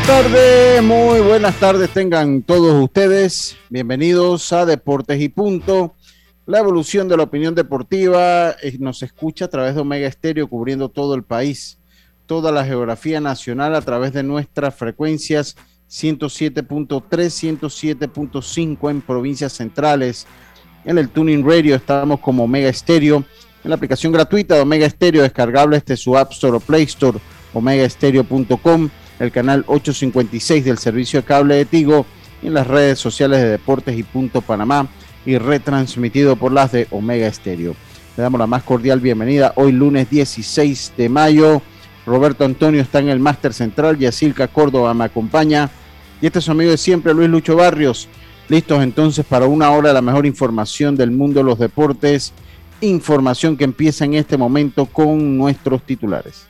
Buenas tardes, muy buenas tardes tengan todos ustedes. Bienvenidos a Deportes y Punto. La evolución de la opinión deportiva eh, nos escucha a través de Omega Estéreo cubriendo todo el país, toda la geografía nacional a través de nuestras frecuencias 107.3, 107.5 en provincias centrales. En el Tuning Radio estamos como Omega Estéreo. En la aplicación gratuita de Omega Estéreo descargable este su App Store o Play Store, omegaestereo.com el canal 856 del servicio de cable de Tigo en las redes sociales de Deportes y Punto Panamá y retransmitido por las de Omega Estéreo. Le damos la más cordial bienvenida hoy lunes 16 de mayo. Roberto Antonio está en el Máster Central, Yacilca Córdoba me acompaña y este es su amigo de siempre, Luis Lucho Barrios. Listos entonces para una hora de la mejor información del mundo de los deportes. Información que empieza en este momento con nuestros titulares.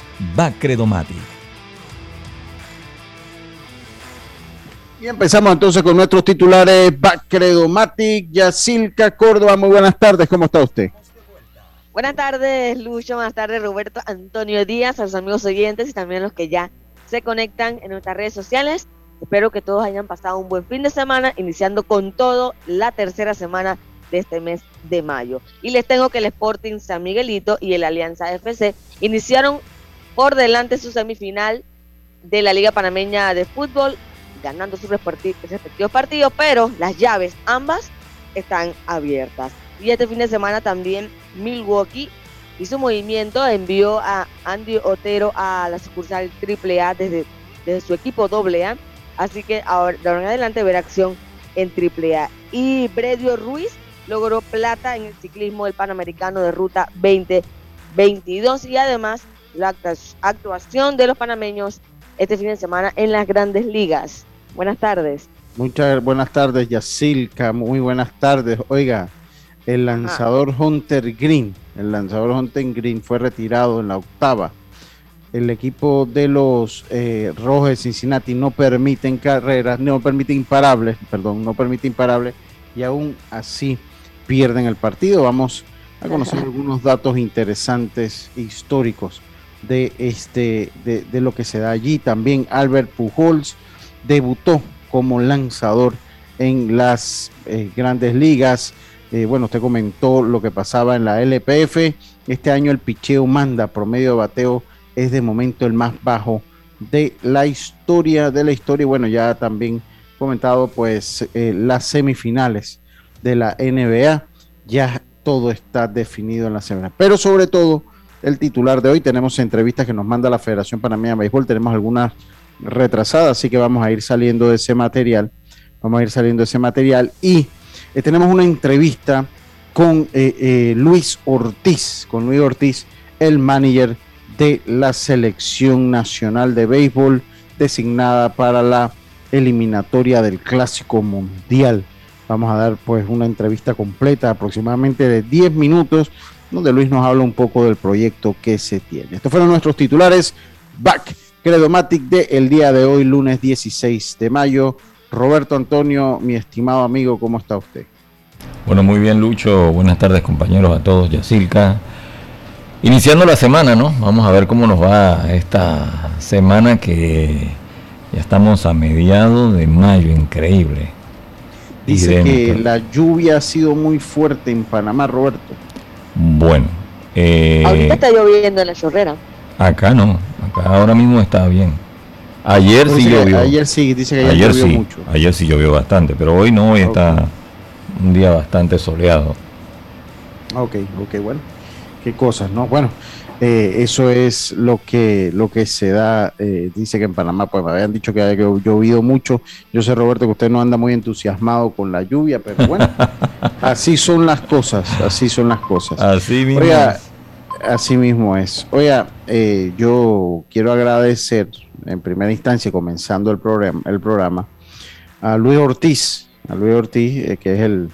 Bacredomatic. Y empezamos entonces con nuestros titulares. Bacredomatic, Yacilca Córdoba. Muy buenas tardes, ¿cómo está usted? Buenas tardes, Lucho. Buenas tardes, Roberto Antonio Díaz, a los amigos oyentes y también a los que ya se conectan en nuestras redes sociales. Espero que todos hayan pasado un buen fin de semana, iniciando con todo la tercera semana de este mes de mayo. Y les tengo que el Sporting San Miguelito y el Alianza FC iniciaron por delante su semifinal de la Liga Panameña de Fútbol, ganando sus respectivos partidos, pero las llaves ambas están abiertas. Y este fin de semana también Milwaukee hizo movimiento, envió a Andy Otero a la sucursal AAA desde, desde su equipo AA, así que ahora de ahora en adelante ver acción en AAA. Y Bredio Ruiz logró plata en el ciclismo del Panamericano de Ruta 2022 y además la actuación de los panameños este fin de semana en las grandes ligas. Buenas tardes. Muchas buenas tardes, Yacilca. Muy buenas tardes. Oiga, el lanzador Hunter Green, el lanzador Hunter Green fue retirado en la octava. El equipo de los eh, Rojos de Cincinnati no permiten carreras, no permite imparables, perdón, no permite imparables y aún así pierden el partido. Vamos a conocer algunos datos interesantes históricos de, este, de, lo que se da allí. También Albert Pujols debutó como lanzador en las eh, grandes ligas. Eh, bueno, usted comentó lo que pasaba en la LPF. Este año el picheo manda, promedio de bateo es de momento el más bajo de la historia, de la historia. Y bueno, ya también comentado pues eh, las semifinales de la NBA. Ya todo está definido en la semana. Pero sobre todo el titular de hoy. Tenemos entrevistas que nos manda la Federación Panameña de Béisbol. Tenemos algunas retrasadas, así que vamos a ir saliendo de ese material. Vamos a ir saliendo de ese material. Y eh, tenemos una entrevista con eh, eh, Luis Ortiz, con Luis Ortiz, el manager de la selección nacional de béisbol designada para la eliminatoria del Clásico Mundial. Vamos a dar pues una entrevista completa, aproximadamente de 10 minutos, donde Luis nos habla un poco del proyecto que se tiene. Estos fueron nuestros titulares. Back Credomatic de el día de hoy, lunes 16 de mayo. Roberto Antonio, mi estimado amigo, ¿cómo está usted? Bueno, muy bien, Lucho. Buenas tardes, compañeros, a todos. Yacilca. Iniciando la semana, ¿no? Vamos a ver cómo nos va esta semana que ya estamos a mediados de mayo, increíble. Dice que la lluvia ha sido muy fuerte en Panamá, Roberto. Bueno. Eh, Ahorita está lloviendo en la chorrera. Acá no, acá ahora mismo está bien. Ayer sí llovió. Ayer sí, dice que ayer, llovió sí, mucho. Ayer sí llovió bastante, pero hoy no, hoy está un día bastante soleado. Ok, ok, bueno. Qué cosas, ¿no? Bueno, eh, eso es lo que, lo que se da. Eh, dice que en Panamá, pues me habían dicho que había llovido mucho. Yo sé, Roberto, que usted no anda muy entusiasmado con la lluvia, pero bueno, así son las cosas, así son las cosas. Así mismo. así mismo es. Oiga, eh, yo quiero agradecer en primera instancia, comenzando el programa, el programa a Luis Ortiz, a Luis Ortiz, eh, que es el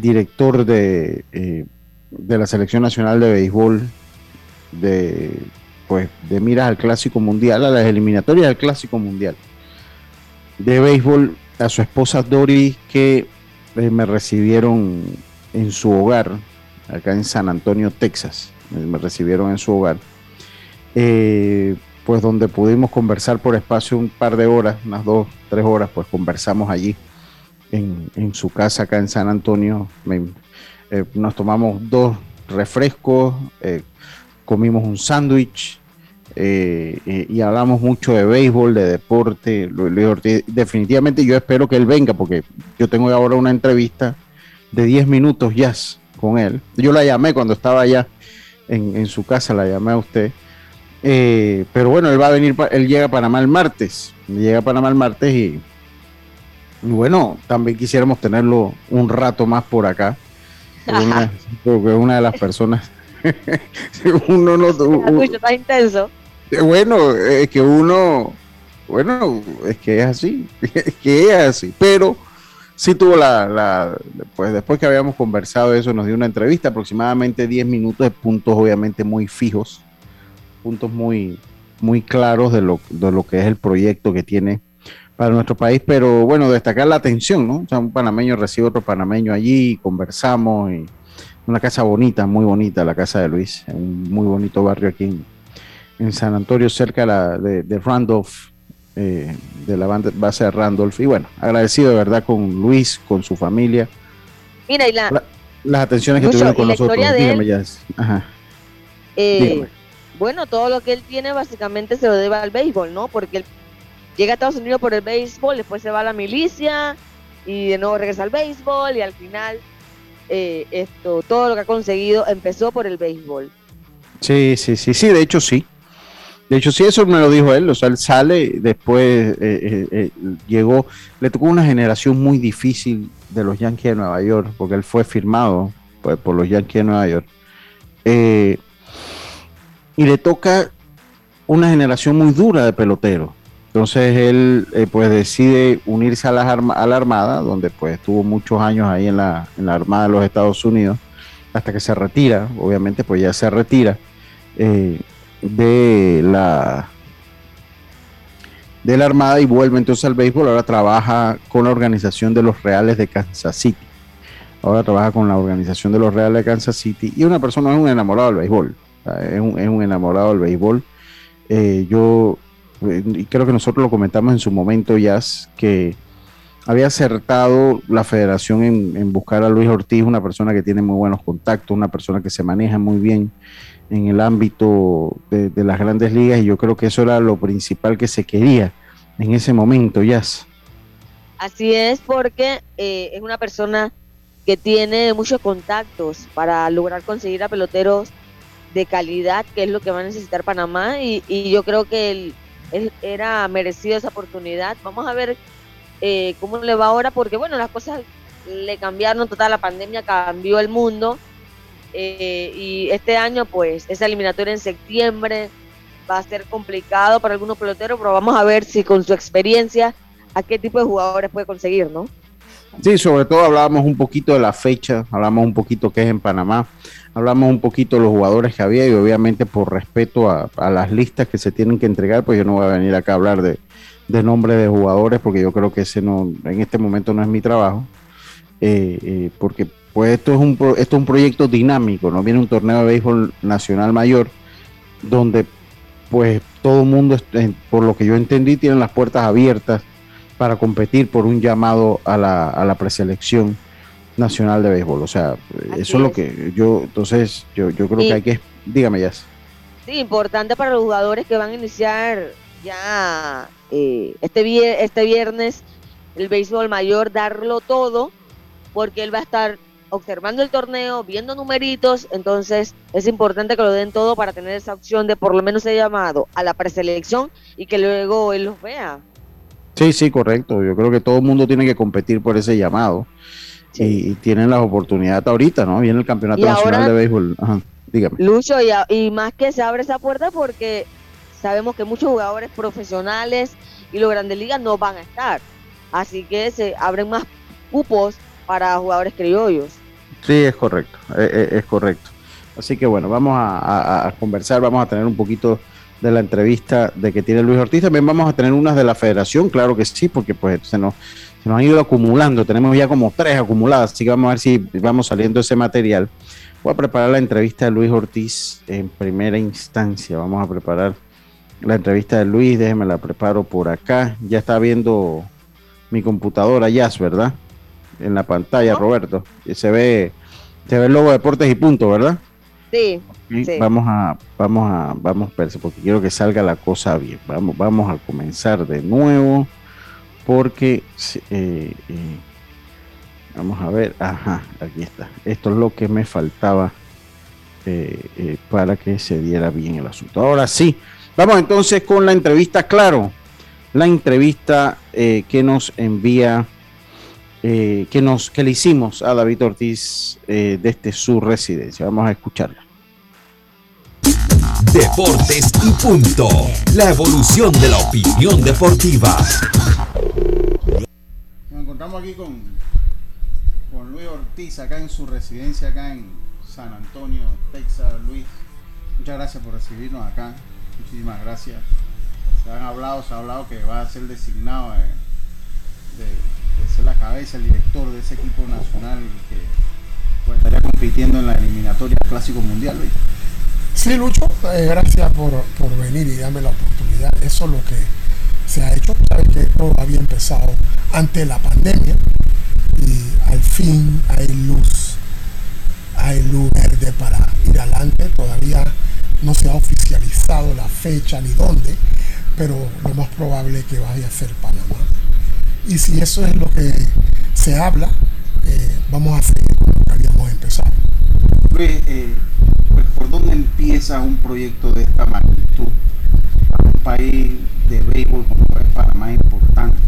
director de, eh, de la Selección Nacional de Béisbol, de, pues, de miras al Clásico Mundial, a las eliminatorias del Clásico Mundial de Béisbol, a su esposa Dori, que eh, me recibieron en su hogar, acá en San Antonio, Texas, me recibieron en su hogar. Eh, pues donde pudimos conversar por espacio un par de horas, unas dos, tres horas, pues conversamos allí en, su casa acá en San Antonio. Eh, nos tomamos dos refrescos, eh, comimos un sándwich eh, y hablamos mucho de béisbol, de deporte. Definitivamente yo espero que él venga porque yo tengo ahora una entrevista de 10 minutos ya con él. Yo la llamé cuando estaba allá en, en su casa, la llamé a usted eh, pero bueno, él va a venir, él llega a Panamá el martes, llega a Panamá el martes y, bueno, también quisiéramos tenerlo un rato más por acá. Porque una de las personas, uno no... está intenso. Eh, bueno, es que uno, bueno, es que es así, es que es así, pero sí tuvo la, la, pues después que habíamos conversado eso, nos dio una entrevista, aproximadamente 10 minutos de puntos obviamente muy fijos puntos muy, muy claros de lo, de lo que es el proyecto que tiene para nuestro país, pero bueno, destacar la atención, ¿no? O sea, un panameño recibe otro panameño allí, conversamos, y una casa bonita, muy bonita, la casa de Luis, un muy bonito barrio aquí en, San Antonio, cerca de, Randolph, eh, de la base de Randolph, y bueno, agradecido de verdad con Luis, con su familia. Mira, y la, las atenciones que tuvieron con nosotros. Dígame, ya. Ajá. Eh, bueno, todo lo que él tiene básicamente se lo debe al béisbol, ¿no? Porque él llega a Estados Unidos por el béisbol, después se va a la milicia y de nuevo regresa al béisbol y al final eh, esto, todo lo que ha conseguido empezó por el béisbol. Sí, sí, sí, sí, de hecho sí. De hecho, sí, eso me lo dijo él. O sea, él sale, después eh, eh, llegó, le tocó una generación muy difícil de los Yankees de Nueva York, porque él fue firmado pues, por los Yankees de Nueva York. Y le toca una generación muy dura de peloteros. Entonces él eh, pues decide unirse a la, a la Armada, donde pues estuvo muchos años ahí en la, en la Armada de los Estados Unidos, hasta que se retira, obviamente pues ya se retira eh, de la de la Armada y vuelve entonces al béisbol, ahora trabaja con la organización de los Reales de Kansas City. Ahora trabaja con la organización de los Reales de Kansas City y una persona es un enamorado del béisbol es un, enamorado del béisbol. Eh, yo, y creo que nosotros lo comentamos en su momento, ya que había acertado la federación en, buscar a Luis Ortiz, una persona que tiene muy buenos contactos, una persona que se maneja muy bien en el ámbito de, las grandes ligas, y yo creo que eso era lo principal que se quería en ese momento, Jazz. Así es, porque eh, es una persona que tiene muchos contactos para lograr conseguir a peloteros de calidad, que es lo que va a necesitar Panamá, y, yo creo que él, era merecido esa oportunidad. Vamos a ver eh, cómo le va ahora, porque bueno, las cosas le cambiaron, total, la pandemia cambió el mundo, eh, y este año, pues, esa eliminatoria en septiembre va a ser complicado para algunos peloteros, pero vamos a ver si con su experiencia, a qué tipo de jugadores puede conseguir, ¿no? Sí, sobre todo hablábamos un poquito de la fecha, hablamos un poquito que es en Panamá, hablamos un poquito de los jugadores que había y obviamente por respeto a, las listas que se tienen que entregar, pues yo no voy a venir acá a hablar de, de de jugadores porque yo creo que ese no, en este momento no es mi trabajo, eh, eh, porque pues esto es, un, esto es un proyecto dinámico, no viene un torneo de béisbol nacional mayor donde pues todo el mundo, por lo que yo entendí, tienen las puertas abiertas para competir por un llamado a la, a la preselección nacional de béisbol. O sea, eso es lo que yo, entonces, yo, yo creo que hay que, dígame ya. Sí, importante para los jugadores que van a iniciar ya eh, este, este viernes el béisbol mayor, darlo todo, porque él va a estar observando el torneo, viendo numeritos, entonces es importante que lo den todo para tener esa opción de por lo menos ser llamado a la preselección y que luego él los vea. Sí, sí, correcto. Yo creo que todo el mundo tiene que competir por ese llamado y, tienen las oportunidades ahorita, ¿no? Viene el Campeonato Nacional de Béisbol. Ajá, dígame. Lucho, y, y más que se abre esa puerta porque sabemos que muchos jugadores profesionales y los grandes ligas no van a estar. Así que se abren más cupos para jugadores criollos. Sí, es correcto, es, eh, eh, es correcto. Así que bueno, vamos a, conversar, vamos a tener un poquito de la entrevista de que tiene Luis Ortiz. También vamos a tener unas de la federación, claro que sí, porque pues se nos, se nos han ido acumulando. Tenemos ya como tres acumuladas, así que vamos a ver si vamos saliendo ese material. Voy a preparar la entrevista de Luis Ortiz en primera instancia. Vamos a preparar la entrevista de Luis, déjeme la preparo por acá. Ya está viendo mi computadora, Jazz, ¿verdad? en la pantalla, Roberto. Se ve, se ve el logo de Deportes y Punto, ¿verdad? Sí, Vamos a, vamos a, vamos a porque quiero que salga la cosa bien. Vamos, vamos a comenzar de nuevo, porque eh, eh, vamos a ver, ajá, aquí está. Esto es lo que me faltaba eh, para que se diera bien el asunto. Ahora sí, vamos entonces con la entrevista, claro, la entrevista que nos envía que, nos, que le hicimos a David Ortiz desde su residencia. Vamos a escucharla. Deportes y punto. La evolución de la opinión deportiva. Encontramos aquí con, con Luis Ortiz, acá en su residencia, acá en San Antonio, Texas. Luis, muchas gracias por recibirnos acá. Muchísimas gracias. Se han hablado, se ha hablado que va a ser designado eh, de es la cabeza, el director de ese equipo nacional que pues, estaría compitiendo en la eliminatoria Clásico Mundial. Sí, Lucho, eh, gracias por, venir y darme la oportunidad. Eso es lo que se ha hecho. Sabes que todo había empezado ante la pandemia y al fin hay luz, hay luz verde para ir adelante. Todavía no se ha oficializado la fecha ni dónde, pero lo más probable es que vaya a ser Panamá. Y si eso es lo que se habla, eh, vamos a seguir como habíamos empezado. Luis, eh, pues, ¿por dónde empieza un proyecto de esta magnitud? Para un país de béisbol como es Panamá importante,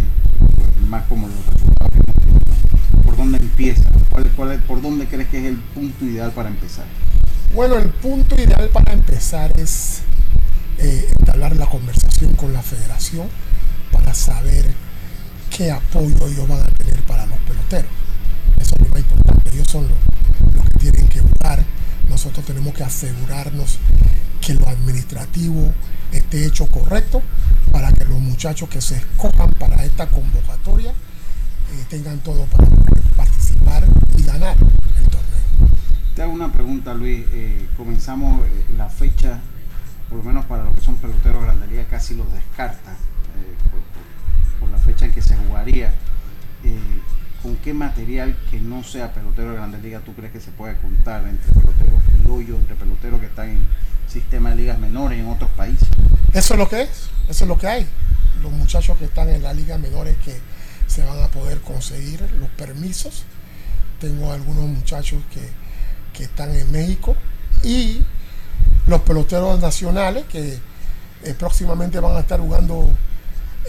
más como los resultados que hemos tenido. ¿Por dónde empieza? ¿Cuál, ¿Por dónde crees que es el punto ideal para empezar? Bueno, el punto ideal para empezar es eh, entablar la conversación con la federación para saber qué apoyo ellos van a tener para los peloteros. Eso es lo más importante. Ellos son los, que tienen que buscar. Nosotros tenemos que asegurarnos que lo administrativo esté hecho correcto para que los muchachos que se escojan para esta convocatoria eh, tengan todo para participar y ganar el torneo. Te hago una pregunta, Luis. Eh, comenzamos eh, la fecha, por lo menos para los que son peloteros de Grandería, casi los descarta por la fecha en que se jugaría, eh, ¿con qué material que no sea pelotero de Grandes Ligas tú crees que se puede contar entre peloteros hoyo, entre peloteros que están en sistema de ligas menores en otros países? Eso es lo que es, eso es lo que hay. Los muchachos que están en las ligas menores que se van a poder conseguir los permisos. Tengo algunos muchachos que, que están en México y los peloteros nacionales que eh, próximamente van a estar jugando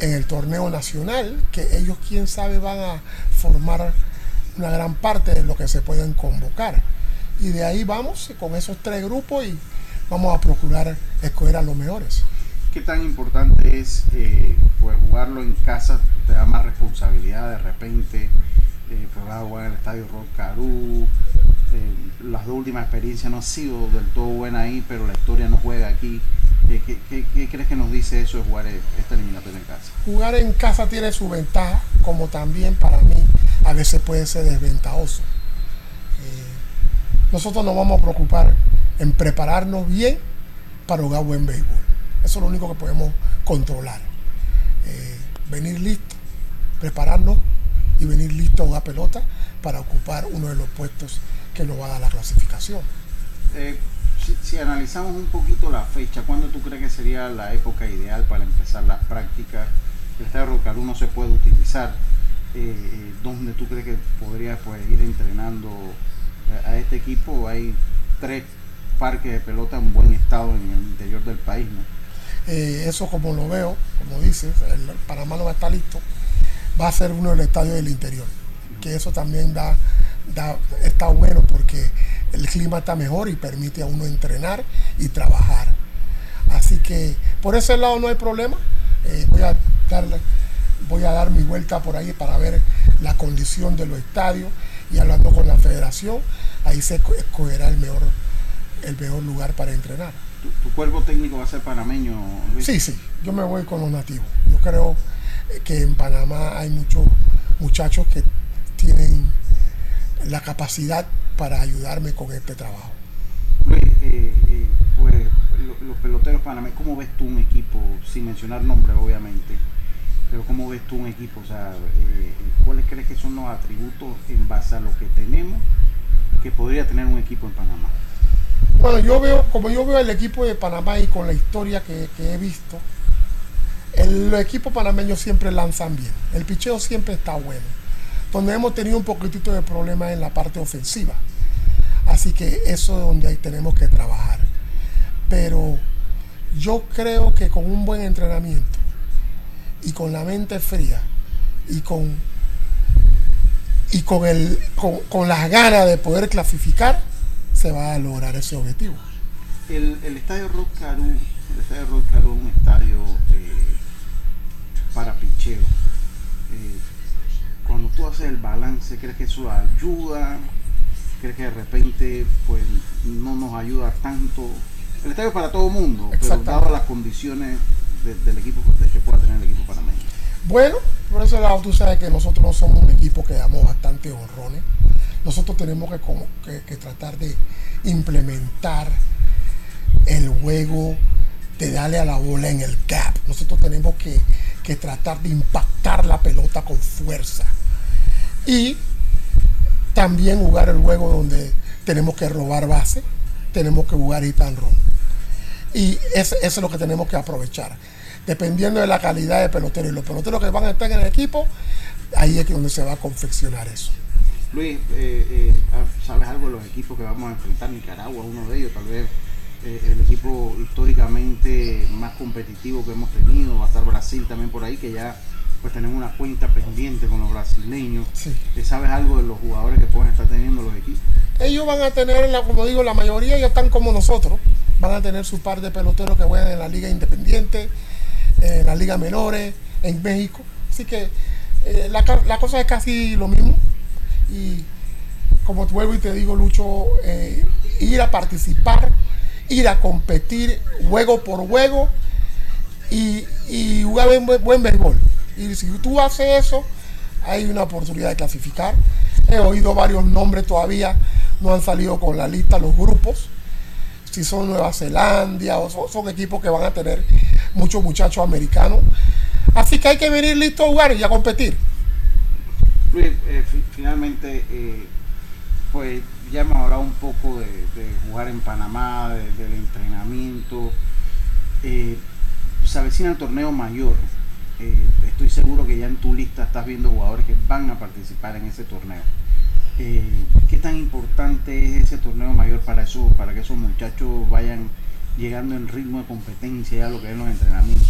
en el torneo nacional, que ellos quién sabe van a formar una gran parte de lo que se pueden convocar. Y de ahí vamos con esos tres grupos y vamos a procurar escoger a los mejores. ¿Qué tan importante es eh, pues jugarlo en casa? ¿Te da más responsabilidad de repente? eh, pues jugar en el estadio Rocarú. Eh, las dos últimas experiencias no han sido del todo buenas ahí, pero la historia no juega aquí. Eh, ¿qué, crees que nos dice eso de jugar esta eliminatoria en casa? Jugar en casa tiene su ventaja, como también para mí a veces puede ser desventajoso. nosotros nos vamos a preocupar en prepararnos bien para jugar buen béisbol. Eso es lo único que podemos controlar. venir listo, prepararnos y venir listo a una pelota para ocupar uno de los puestos que nos va a dar la clasificación. Eh, si, analizamos un poquito la fecha, ¿cuándo tú crees que sería la época ideal para empezar las prácticas? El estadio Rocalú no se puede utilizar. Eh, eh, ¿Dónde tú crees que podrías pues, ir entrenando a este equipo? Hay tres parques de pelota en buen estado en el interior del país, ¿no? Eso como lo veo, como dices, el Panamá no va a estar listo va a ser uno del estadio del interior. Que eso también da, está bueno porque el clima está mejor y permite a uno entrenar y trabajar. Así que por ese lado no hay problema. Eh, voy, a darle, voy a dar mi vuelta por ahí para ver la condición de los estadios y hablando con la federación, ahí se escogerá el mejor, el mejor lugar para entrenar. ¿Tu, cuerpo técnico va a ser panameño? Sí, sí, yo me voy con los nativos. Yo creo que en Panamá hay muchos muchachos que tienen la capacidad para ayudarme con este trabajo. Luis, eh, eh, pues los peloteros panameños, ¿cómo ves tú un equipo, sin mencionar nombres obviamente, pero cómo ves tú un equipo? O sea, eh, ¿cuáles crees que son los atributos en base a lo que tenemos que podría tener un equipo en Panamá? Bueno, yo veo, como yo veo el equipo de Panamá y con la historia que he visto, los equipos panameños siempre lanzan bien. El picheo siempre está bueno. Donde hemos tenido un poquitito de problemas en la parte ofensiva. Así que eso es donde ahí tenemos que trabajar. Pero yo creo que con un buen entrenamiento y con la mente fría y con, y con, el, con, las ganas de poder clasificar, se va a lograr ese objetivo. El, estadio Rock el estadio Rock es un estadio eh, para picheo. Eh, cuando tú haces el balance, ¿crees que eso ayuda? ¿Crees que de repente pues no nos ayuda tanto? El estadio es para todo el mundo, pero dado las condiciones del equipo que pueda tener el equipo panameño. Bueno, por ese lado tú sabes que nosotros no somos un equipo que damos bastante honrones. Nosotros tenemos que, que tratar de implementar el juego de darle a la bola en el cap. Nosotros tenemos que que tratar de impactar la pelota con fuerza. Y también jugar el juego donde tenemos que robar base, tenemos que jugar and run. Y eso, es lo que tenemos que aprovechar. Dependiendo de la calidad de pelotero y los peloteros que van a estar en el equipo, ahí es donde se va a confeccionar eso. Luis, eh, eh, ¿sabes algo de los equipos que vamos a enfrentar? Nicaragua, uno de ellos, tal vez eh, el equipo históricamente más competitivo que hemos tenido, va a estar Brasil también por ahí, que ya pues tenemos una cuenta pendiente con los brasileños. ¿Sabes algo de los jugadores que pueden estar teniendo los equipos? Ellos van a tener, como digo, la mayoría ya están como nosotros, van a tener su par de peloteros que juegan en la liga independiente, en la liga menores, en México. Así que eh, la, cosa es casi lo mismo. Y como vuelvo y te digo, Lucho, ir a participar ir a competir juego por juego y, jugar buen, buen béisbol. Y si tú haces eso, hay una oportunidad de clasificar. He oído varios nombres todavía, no han salido con la lista los grupos. Si son Nueva Zelanda o son, equipos que van a tener muchos muchachos americanos. Así que hay que venir listo a jugar y a competir. Luis, eh, finalmente, eh, pues ya hemos hablado un poco de, jugar en Panamá, del entrenamiento. Eh, se avecina el torneo mayor. Estoy seguro que ya en tu lista estás viendo jugadores que van a participar en ese torneo. ¿Qué tan importante es ese torneo mayor para eso, para que esos muchachos vayan llegando en ritmo de competencia ya lo que es los entrenamientos?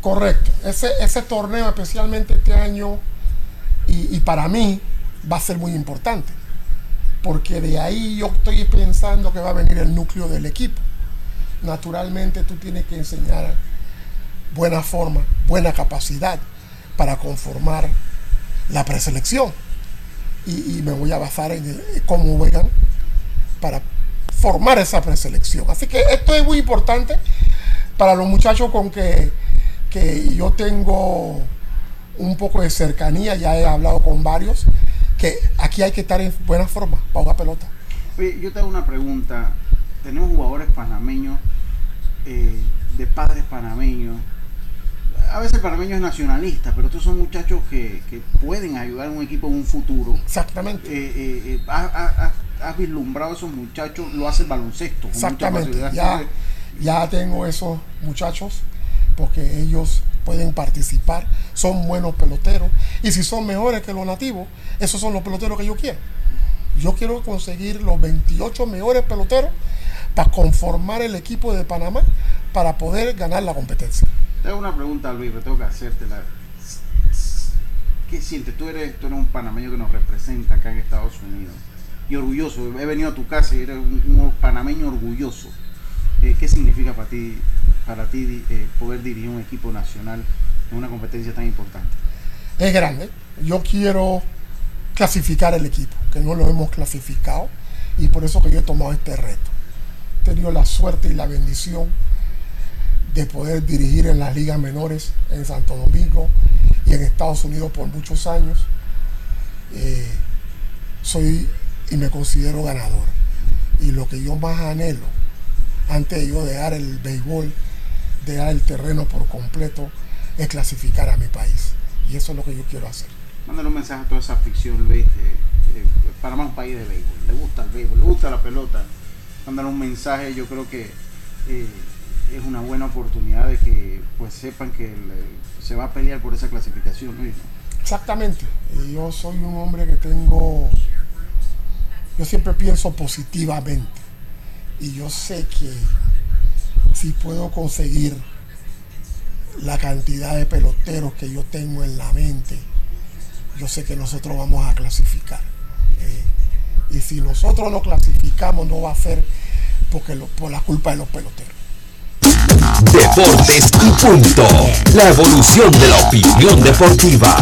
Correcto. Ese, ese torneo, especialmente este año, y para mí, va a ser muy importante porque de ahí yo estoy pensando que va a venir el núcleo del equipo. Naturalmente tú tienes que enseñar buena forma, buena capacidad para conformar la preselección. y, me voy a basar en cómo juegan para formar esa preselección. Así que esto es muy importante para los muchachos con que, que yo tengo un poco de cercanía, ya he hablado con varios, que aquí hay que estar en buena forma para jugar pelota. yo te hago una pregunta. Tenemos jugadores panameños, eh, de padres panameños. A veces el panameño es nacionalista, pero estos son muchachos que, pueden ayudar a un equipo en un futuro. Exactamente. Eh, eh, has, vislumbrado a esos muchachos, lo hace el baloncesto. Exactamente. Ya, ya tengo esos muchachos porque ellos pueden participar, son buenos peloteros y si son mejores que los nativos, esos son los peloteros que yo quiero. Yo quiero conseguir los 28 mejores peloteros para conformar el equipo de Panamá para poder ganar la competencia. Tengo una pregunta, Luis, tengo que hacértela. ¿Qué sientes? Tú eres, tú eres un panameño que nos representa acá en Estados Unidos y orgulloso. He venido a tu casa y eres un, panameño orgulloso. Eh, ¿Qué significa para ti para ti eh, poder dirigir un equipo nacional en una competencia tan importante? Es grande. Yo quiero clasificar el equipo, que no lo hemos clasificado y por eso que yo he tomado este reto. He tenido la suerte y la bendición de poder dirigir en las ligas menores en Santo Domingo y en Estados Unidos por muchos años. Eh, soy y me considero ganador. Y lo que yo más anhelo antes de yo dejar el béisbol dejar el terreno por completo es clasificar a mi país. Y eso es lo que yo quiero hacer. Mándale un mensaje a toda esa afición, Luis, que, para más un país de béisbol. Le gusta el béisbol, le gusta la pelota. Mándale un mensaje, yo creo que eh, es una buena oportunidad de que pues sepan que se va a pelear por esa clasificación, Luis. Exactamente. yo soy un hombre que tengo, yo siempre pienso positivamente. Y yo sé que si puedo conseguir la cantidad de peloteros que yo tengo en la mente, yo sé que nosotros vamos a clasificar. Eh, y si nosotros no clasificamos, no va a ser porque por la culpa de los peloteros. Deportes y punto. La evolución de la opinión deportiva.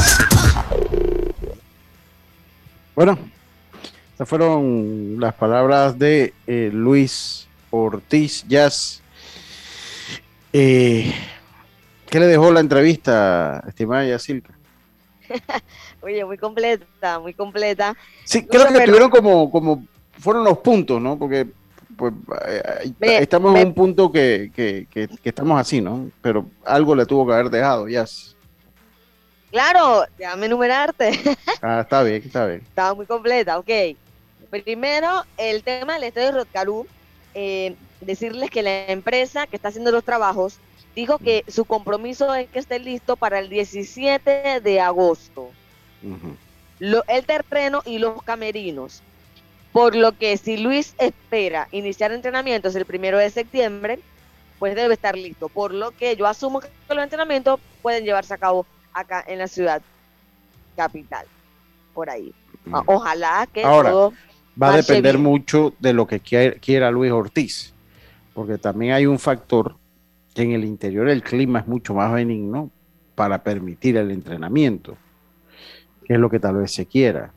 Bueno, estas fueron las palabras de eh, Luis Ortiz Jazz eh, ¿Qué le dejó la entrevista, estimada Yacilca? Oye, muy completa, muy completa. Sí, creo que tuvieron como, como, fueron los puntos, ¿no? Porque pues, eh, estamos en un punto que, que, que, estamos así, ¿no? Pero algo le tuvo que haber dejado, ya. Claro, déjame enumerarte. ah, está bien, está bien. Estaba muy completa, ok. Primero, el tema del estadio de Rotcarú. Eh, decirles que la empresa que está haciendo los trabajos dijo que su compromiso es que esté listo para el 17 de agosto. el terreno y los camerinos. Por lo que si Luis espera iniciar entrenamientos el primero de septiembre, pues debe estar listo. Por lo que yo asumo que los entrenamientos pueden llevarse a cabo acá en la ciudad capital. Por ahí. Ojalá que Ahora, va a depender mucho de lo que quiera Luis Ortiz porque también hay un factor que en el interior el clima es mucho más benigno para permitir el entrenamiento, que es lo que tal vez se quiera.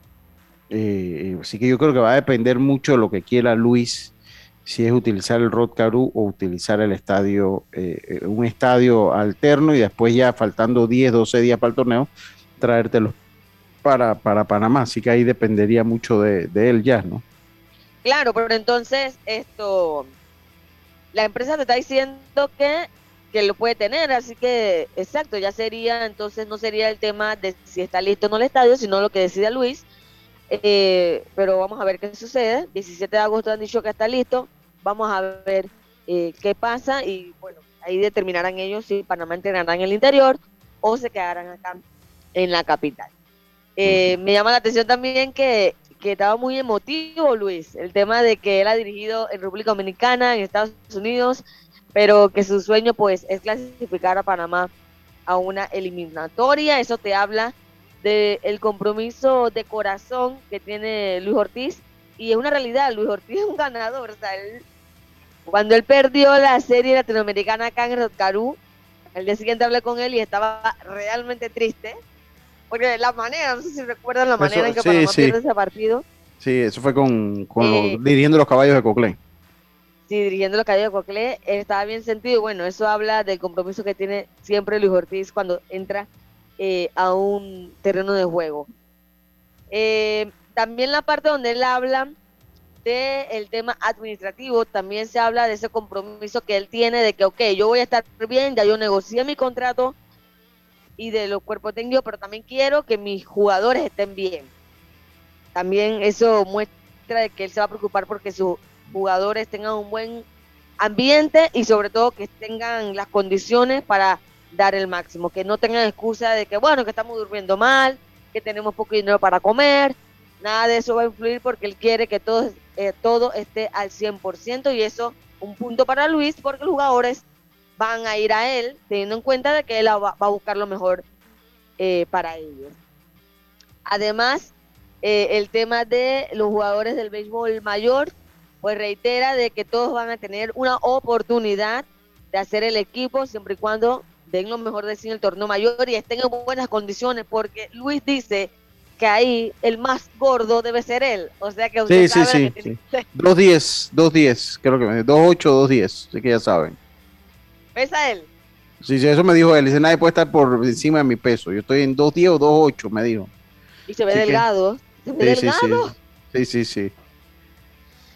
Eh, así que yo creo que va a depender mucho de lo que quiera Luis, si es utilizar el Rod Caru o utilizar el estadio, eh, un estadio alterno y después ya faltando 10, 12 días para el torneo, traértelo para, para Panamá. Así que ahí dependería mucho de, de él ya, ¿no? Claro, pero entonces esto la empresa te está diciendo que, que lo puede tener, así que exacto, ya sería, entonces no sería el tema de si está listo o no el estadio, sino lo que decida Luis. Eh, pero vamos a ver qué sucede. 17 de agosto han dicho que está listo. Vamos a ver eh, qué pasa y bueno, ahí determinarán ellos si Panamá entrenará en el interior o se quedarán acá en la capital. Eh, me llama la atención también que que estaba muy emotivo, Luis, el tema de que él ha dirigido en República Dominicana, en Estados Unidos, pero que su sueño pues es clasificar a Panamá a una eliminatoria. Eso te habla del compromiso de corazón que tiene Luis Ortiz y es una realidad, Luis Ortiz es un ganador. O sea, cuando él perdió la serie latinoamericana acá en Rotcarú, el día siguiente hablé con él y estaba realmente triste porque la manera, no sé si recuerdan la manera en que Panamá pierde ese partido. Sí, eso fue con, eh, dirigiendo los caballos de Coclé. Sí, dirigiendo los caballos de Coclé, estaba bien sentido. Bueno, eso habla del compromiso que tiene siempre Luis Ortiz cuando entra eh, a un terreno de juego. Eh, también la parte donde él habla del el tema administrativo, también se habla de ese compromiso que él tiene de que, ok, yo voy a estar bien, ya yo negocié mi contrato y de los cuerpos técnicos, pero también quiero que mis jugadores estén bien. También eso muestra de que él se va a preocupar porque sus jugadores tengan un buen ambiente y sobre todo que tengan las condiciones para dar el máximo, que no tengan excusa de que, bueno, que estamos durmiendo mal, que tenemos poco dinero para comer, nada de eso va a influir porque él quiere que todo, eh, todo esté al 100% y eso un punto para Luis porque los jugadores van a ir a él teniendo en cuenta de que él va, a buscar lo mejor eh, para ellos. Además, eh, el tema de los jugadores del béisbol mayor, pues reitera de que todos van a tener una oportunidad de hacer el equipo siempre y cuando den lo mejor de sí en el torneo mayor y estén en buenas condiciones, porque Luis dice que ahí el más gordo debe ser él. O sea que usted sí, sí, sí, sí. 2.10, 2.10, creo que 2.8, 2.10, así que ya saben. ¿Pesa él? Sí, sí, eso me dijo él. Dice, nadie puede estar por encima de mi peso. Yo estoy en 2.10 o 2.8, me dijo. Y se ve delgado. ¿Se ve delgado? Sí, sí, sí.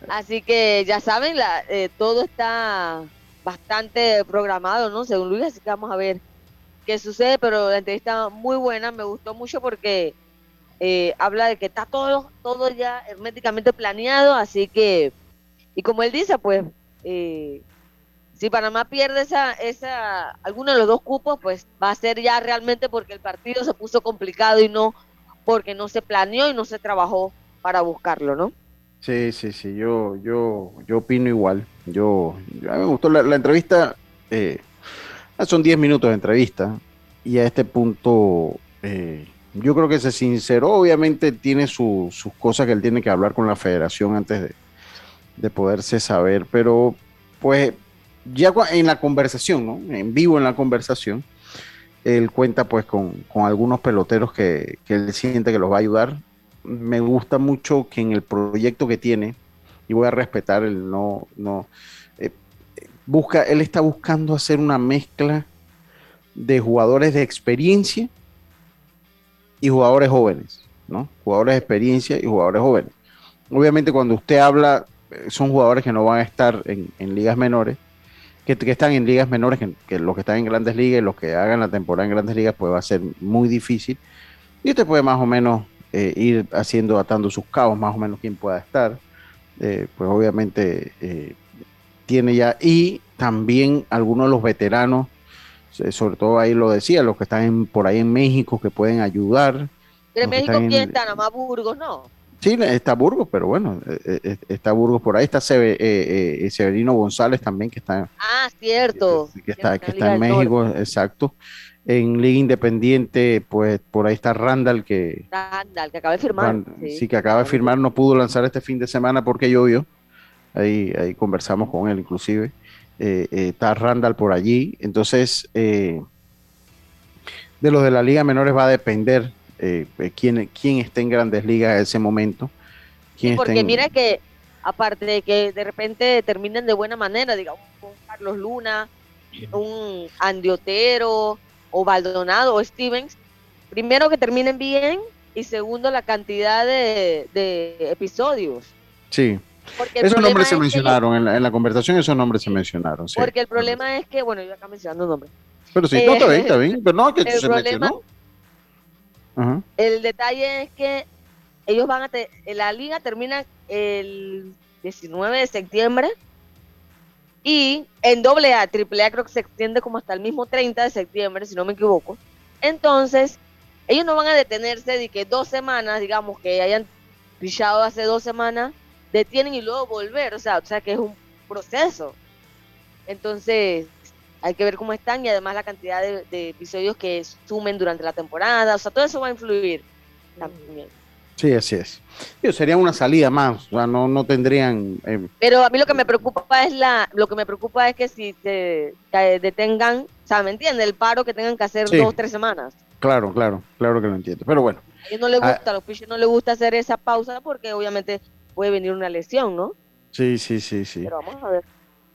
Así que ya saben, la, eh, todo está bastante programado, ¿no? Según Luis, así que vamos a ver qué sucede, pero la entrevista muy buena, me gustó mucho porque eh, habla de que está todo, todo ya herméticamente planeado, así que, y como él dice, pues, eh, si Panamá pierde esa, esa, alguno de los dos cupos, pues va a ser ya realmente porque el partido se puso complicado y no porque no se planeó y no se trabajó para buscarlo, ¿no? Sí, sí, sí, yo, yo, yo opino igual. Yo, a mí me gustó la, entrevista, eh, son 10 minutos de entrevista y a este punto eh, yo creo que se sinceró, obviamente tiene sus cosas que él tiene que hablar con la federación antes de, poderse saber, pero pues ya en la conversación, ¿no? En vivo en la conversación, él cuenta pues con, algunos peloteros que, él siente que los va a ayudar. Me gusta mucho que en el proyecto que tiene, y voy a respetar el no, no, eh, busca, él está buscando hacer una mezcla de jugadores de experiencia y jugadores jóvenes, ¿no? Jugadores de experiencia y jugadores jóvenes. Obviamente cuando usted habla, eh, son jugadores que no van a estar en, ligas menores, que, están en ligas menores, que, los que están en grandes ligas y los que hagan la temporada en grandes ligas, pues va a ser muy difícil. Y usted puede más o menos eh, ir haciendo, atando sus cabos, más o menos quién pueda estar. Eh, pues obviamente tiene ya, y también algunos de los veteranos sobre todo ahí lo decía, los que están por ahí en México que pueden ayudar. ¿De México quién está? Nada más Burgos, ¿no? Sí, está Burgos, pero bueno, eh, eh, está Burgos por ahí, está eh, Severino González también que está. Ah, cierto. Que, está, que está en México, exacto. En Liga Independiente, pues por ahí está Randall que. Randall, que acaba de firmar. sí. que acaba de firmar, no pudo lanzar este fin de semana porque llovió. Ahí, ahí conversamos con él, inclusive. Eh, eh, está Randall por allí. Entonces, eh, de los de la Liga Menores va a depender quién, quién esté en grandes ligas en ese momento. porque mira que, aparte de que de repente terminen de buena manera, digamos, un Carlos Luna, un Andy Otero, o Baldonado, o Stevens, primero que terminen bien y segundo la cantidad de, de episodios. Sí. esos nombres se mencionaron, en, la, conversación esos nombres se mencionaron. Porque el problema es que, bueno, yo acá mencionando nombres. Pero sí, no, está bien, está bien. Pero no, que se mencionó. El detalle es que ellos van a, la liga termina el 19 de septiembre y en doble A, triple A creo que se extiende como hasta el mismo 30 de septiembre, si no me equivoco. Entonces, ellos no van a detenerse de que dos semanas, digamos, que hayan pichado hace dos semanas detienen y luego volver, o sea, o sea que es un proceso. Entonces, hay que ver cómo están y además la cantidad de, episodios que sumen durante la temporada, o sea, todo eso va a influir también. Sí, así es. sería una salida más, o sea, no, no tendrían... Eh, Pero a mí lo que me preocupa es la, lo que me preocupa es que si se detengan, o sea, ¿me entiendes? El paro que tengan que hacer dos dos, tres semanas. claro, claro, claro que lo entiendo. Pero bueno. A ellos no les gusta, a los pitchers no les gusta hacer esa pausa porque obviamente puede venir una lesión, ¿no? Sí, sí, sí, sí. Pero vamos a ver.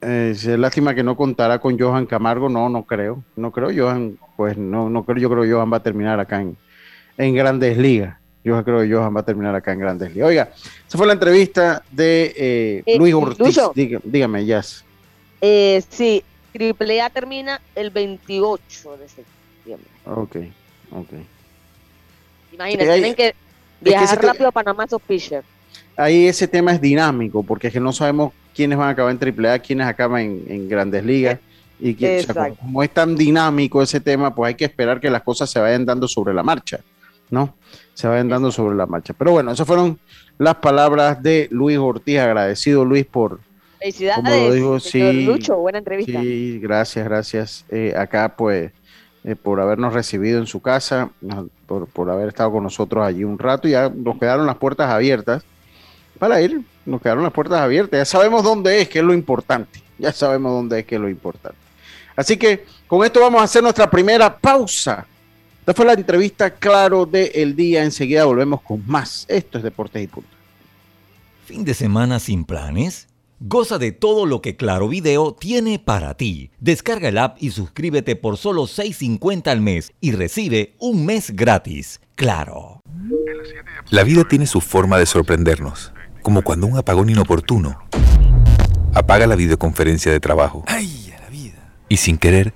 Eh, es lástima que no contará con Johan Camargo, no, no creo, no creo, Johan, pues no, no creo, yo creo que Johan va a terminar acá en, en Grandes Ligas. Yo creo que Johan va a terminar acá en Grandes Ligas. Oiga, esa fue la entrevista de eh, Eh, Luis Ortiz. Lucho. Diga- dígame, Jazz. Eh, sí, Triple A termina el 28 de septiembre. Ok, ok. Sí, hay- tienen que viajar rápido a Panamá esos pitchers. Ahí ese tema es dinámico, porque es que no sabemos quiénes van a acabar en AAA, quiénes acaban en, en Grandes Ligas. Y que, o sea, como, Exacto. como es tan dinámico ese tema, pues hay que esperar que las cosas se vayan dando sobre la marcha, ¿no? Se vayan dando sobre la marcha. Pero bueno, esas fueron las palabras de Luis Ortiz. Agradecido, Luis, por, Felicidades, Como lo dijo, sí, Lucho, buena entrevista. Sí, gracias, gracias. Eh, acá, pues, eh, por habernos recibido en su casa, por, por haber estado con nosotros allí un rato. Ya nos quedaron las puertas abiertas para ir. Nos quedaron las puertas abiertas. Ya sabemos dónde es, que es lo importante. Ya sabemos dónde es, que es lo importante. Así que con esto vamos a hacer nuestra primera pausa. Esta fue la entrevista, claro, del día. Enseguida volvemos con más. Esto es Deportes y Punto. ¿Fin de semana sin planes? Goza de todo lo que Claro Video tiene para ti. Descarga el app y suscríbete por solo $6.50 al mes y recibe un mes gratis. Claro. La vida tiene su forma de sorprendernos, como cuando un apagón inoportuno apaga la videoconferencia de trabajo. ¡Ay, a la vida! Y sin querer,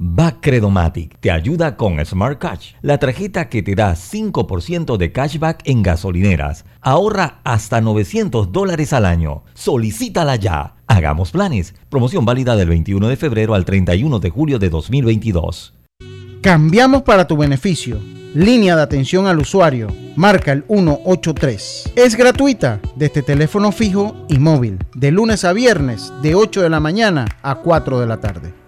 Bacredomatic te ayuda con Smart Cash, la tarjeta que te da 5% de cashback en gasolineras. Ahorra hasta 900 dólares al año. Solicítala ya. Hagamos planes. Promoción válida del 21 de febrero al 31 de julio de 2022. Cambiamos para tu beneficio. Línea de atención al usuario. Marca el 183. Es gratuita desde teléfono fijo y móvil. De lunes a viernes, de 8 de la mañana a 4 de la tarde.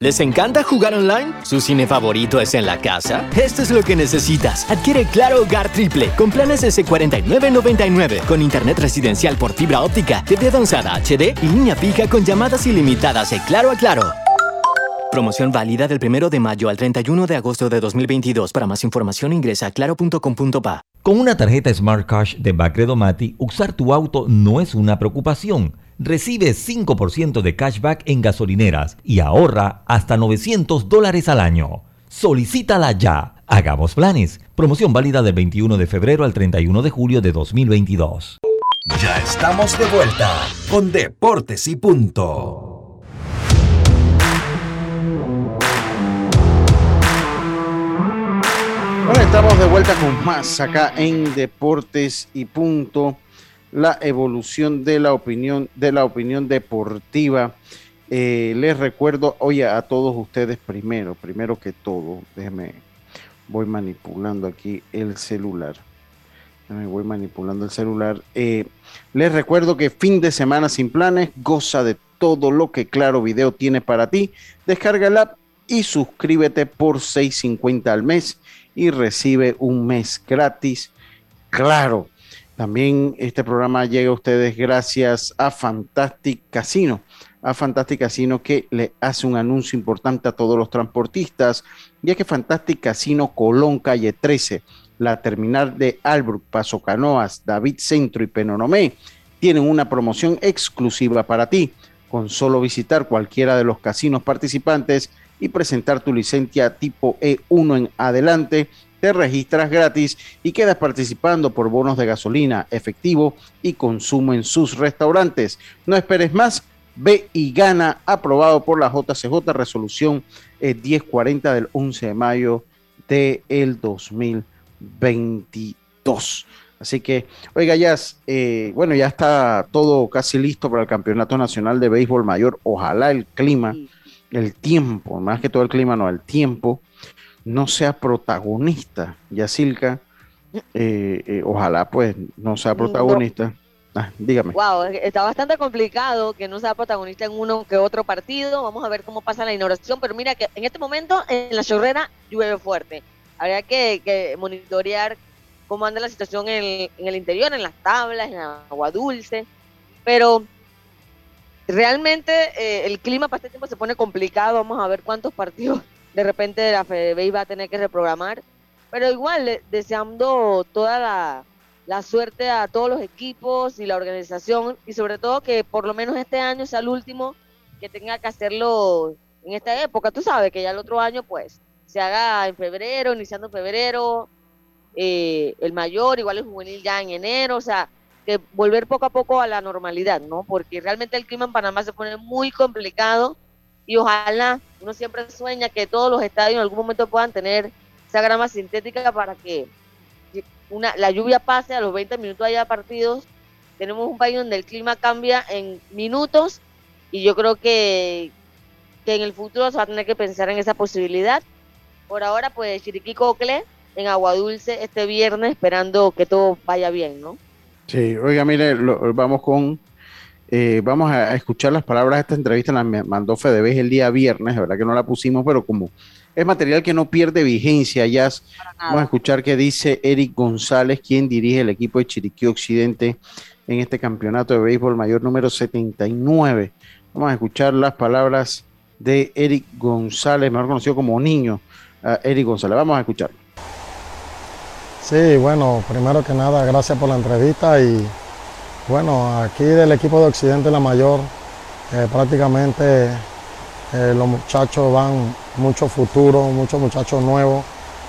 ¿Les encanta jugar online? ¿Su cine favorito es en la casa? Esto es lo que necesitas. Adquiere Claro Hogar Triple con planes S4999 con internet residencial por fibra óptica, TV avanzada HD y línea fija con llamadas ilimitadas de Claro a Claro. Promoción válida del 1 de mayo al 31 de agosto de 2022. Para más información ingresa a claro.com.pa. Con una tarjeta Smart Cash de Bacredomati, usar tu auto no es una preocupación. Recibe 5% de cashback en gasolineras y ahorra hasta 900 dólares al año. Solicítala ya. Hagamos planes. Promoción válida del 21 de febrero al 31 de julio de 2022. Ya estamos de vuelta con Deportes y Punto. Bueno, estamos de vuelta con más acá en Deportes y Punto. La evolución de la opinión, de la opinión deportiva. Eh, les recuerdo, oye, a todos ustedes primero, primero que todo, déjenme, voy manipulando aquí el celular. Me voy manipulando el celular. Eh, les recuerdo que fin de semana sin planes, goza de todo lo que Claro Video tiene para ti. Descarga la app y suscríbete por 6.50 al mes y recibe un mes gratis. Claro. También este programa llega a ustedes gracias a Fantastic Casino. A Fantastic Casino que le hace un anuncio importante a todos los transportistas, ya que Fantastic Casino Colón, calle 13, la terminal de Albrook, Paso Canoas, David Centro y Penonomé, tienen una promoción exclusiva para ti. Con solo visitar cualquiera de los casinos participantes y presentar tu licencia tipo E1 en adelante, te registras gratis y quedas participando por bonos de gasolina, efectivo y consumo en sus restaurantes. No esperes más, ve y gana, aprobado por la JCJ, resolución 1040 eh, del 11 de mayo del 2022. Así que, oiga, ya, eh, bueno, ya está todo casi listo para el Campeonato Nacional de Béisbol Mayor. Ojalá el clima, el tiempo, más que todo el clima, no, el tiempo, no sea protagonista, Yacilca. Eh, eh, ojalá pues no sea protagonista. Ah, dígame. Wow, está bastante complicado que no sea protagonista en uno que otro partido. Vamos a ver cómo pasa la inauguración, pero mira que en este momento en la chorrera llueve fuerte. Habría que, monitorear cómo anda la situación en el, interior, en las tablas, en agua dulce. Pero realmente eh, el clima para este tiempo se pone complicado. Vamos a ver cuántos partidos de repente la FedeBase va a tener que reprogramar. Pero igual, deseando toda la, suerte a todos los equipos y la organización y sobre todo que por lo menos este año sea el último que tenga que hacerlo en esta época. Tú sabes que ya el otro año pues se haga en febrero, iniciando en febrero, eh, el mayor, igual el juvenil ya en enero, o sea, que volver poco a poco a la normalidad, ¿no? Porque realmente el clima en Panamá se pone muy complicado y ojalá, uno siempre sueña que todos los estadios en algún momento puedan tener esa grama sintética para que una, la lluvia pase a los 20 minutos haya partidos. Tenemos un país donde el clima cambia en minutos y yo creo que, que en el futuro se va a tener que pensar en esa posibilidad. Por ahora, pues Chiriquí Cocle en Agua Dulce este viernes, esperando que todo vaya bien, ¿no? Sí, oiga, mire, vamos con eh, vamos a, escuchar las palabras de esta entrevista, la mandó Fedebes el día viernes, la verdad que no la pusimos, pero como es material que no pierde vigencia, ya vamos a escuchar qué dice Eric González, quien dirige el equipo de Chiriquí Occidente en este campeonato de béisbol mayor número 79. Vamos a escuchar las palabras de Eric González, mejor conocido como Niño, Eric González. Vamos a escuchar. Sí, bueno, primero que nada, gracias por la entrevista y bueno, aquí del equipo de Occidente La Mayor, eh, prácticamente eh, los muchachos van mucho futuro, muchos muchachos nuevos,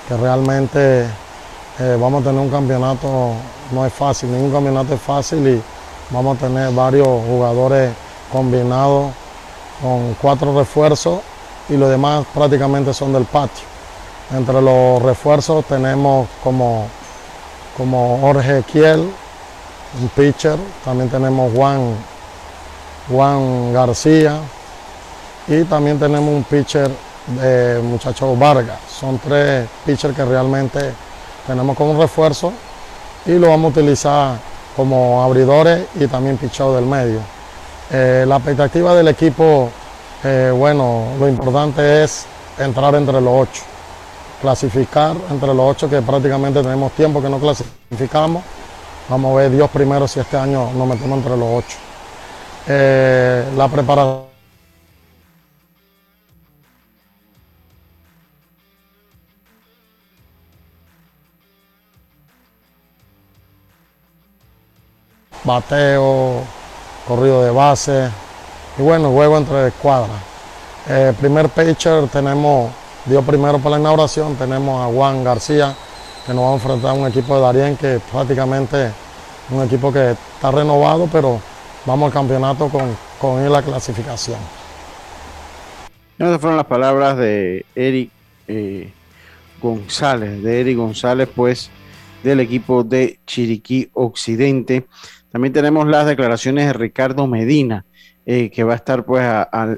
que realmente eh, vamos a tener un campeonato, no es fácil, ningún campeonato es fácil y vamos a tener varios jugadores combinados con cuatro refuerzos y los demás prácticamente son del patio. Entre los refuerzos tenemos como, como Jorge Kiel, un pitcher, también tenemos Juan, Juan García y también tenemos un pitcher de muchacho Vargas. Son tres pitchers que realmente tenemos como refuerzo y lo vamos a utilizar como abridores y también pichado del medio. Eh, la expectativa del equipo, eh, bueno, lo importante es entrar entre los ocho, clasificar entre los ocho que prácticamente tenemos tiempo que no clasificamos Vamos a ver Dios primero si este año nos metemos entre los ocho. Eh, la preparación. Bateo, corrido de base y bueno, juego entre escuadras. Eh, primer pitcher tenemos, Dios primero para la inauguración, tenemos a Juan García, que nos va a enfrentar un equipo de Darien que prácticamente un equipo que está renovado, pero vamos al campeonato con, con la clasificación. Esas fueron las palabras de Eric eh, González, de Eric González, pues del equipo de Chiriquí Occidente. También tenemos las declaraciones de Ricardo Medina, eh, que va a estar pues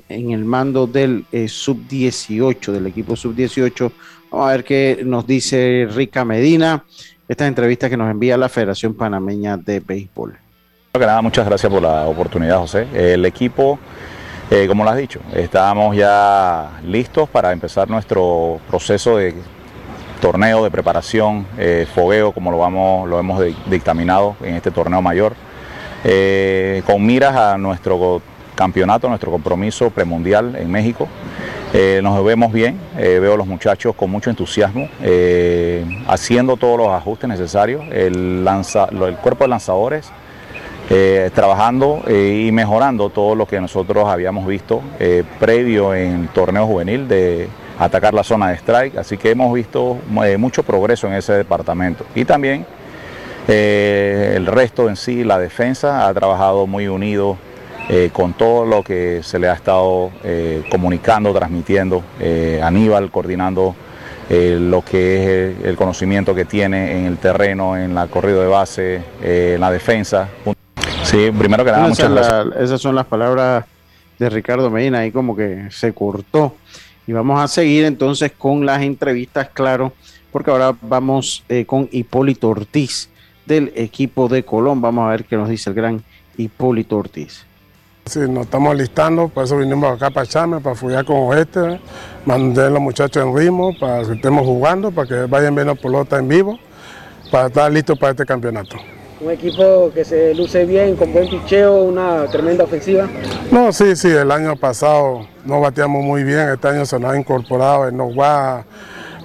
en el mando del eh, sub-18, del equipo sub-18 Vamos a ver qué nos dice Rica Medina, esta entrevista que nos envía la Federación Panameña de Béisbol. Nada, muchas gracias por la oportunidad, José. El equipo, eh, como lo has dicho, estamos ya listos para empezar nuestro proceso de torneo de preparación, eh, fogueo, como lo, vamos, lo hemos dictaminado en este torneo mayor, eh, con miras a nuestro campeonato, nuestro compromiso premundial en México. nos vemos bien, veo a los muchachos con mucho entusiasmo, haciendo todos los ajustes necesarios, el, cuerpo de lanzadores trabajando y mejorando todo lo que nosotros habíamos visto previo en torneo juvenil de atacar la zona de strike, así que hemos visto eh, mucho progreso en ese departamento. Y también eh, el resto en sí, la defensa, ha trabajado muy unido eh, con todo lo que se le ha estado comunicando, transmitiendo, Aníbal coordinando lo que es el conocimiento que tiene en el terreno, en la corrido de base, en la defensa. Sí, primero que nada, muchas gracias. esas son las palabras de Ricardo Medina, ahí como que se cortó. Y vamos a seguir entonces con las entrevistas, claro, porque ahora vamos eh, con Hipólito Ortiz del equipo de Colón. Vamos a ver qué nos dice el gran Hipólito Ortiz. Sí, nos estamos listando, por eso vinimos acá para Chame, para follar con este, mandé a los muchachos en ritmo para que estemos jugando, para que vayan viendo pelota en vivo, para estar listos para este campeonato un equipo que se luce bien, con buen picheo, una tremenda ofensiva. No, sí, sí, el año pasado no bateamos muy bien, este año se nos ha incorporado el Nogua,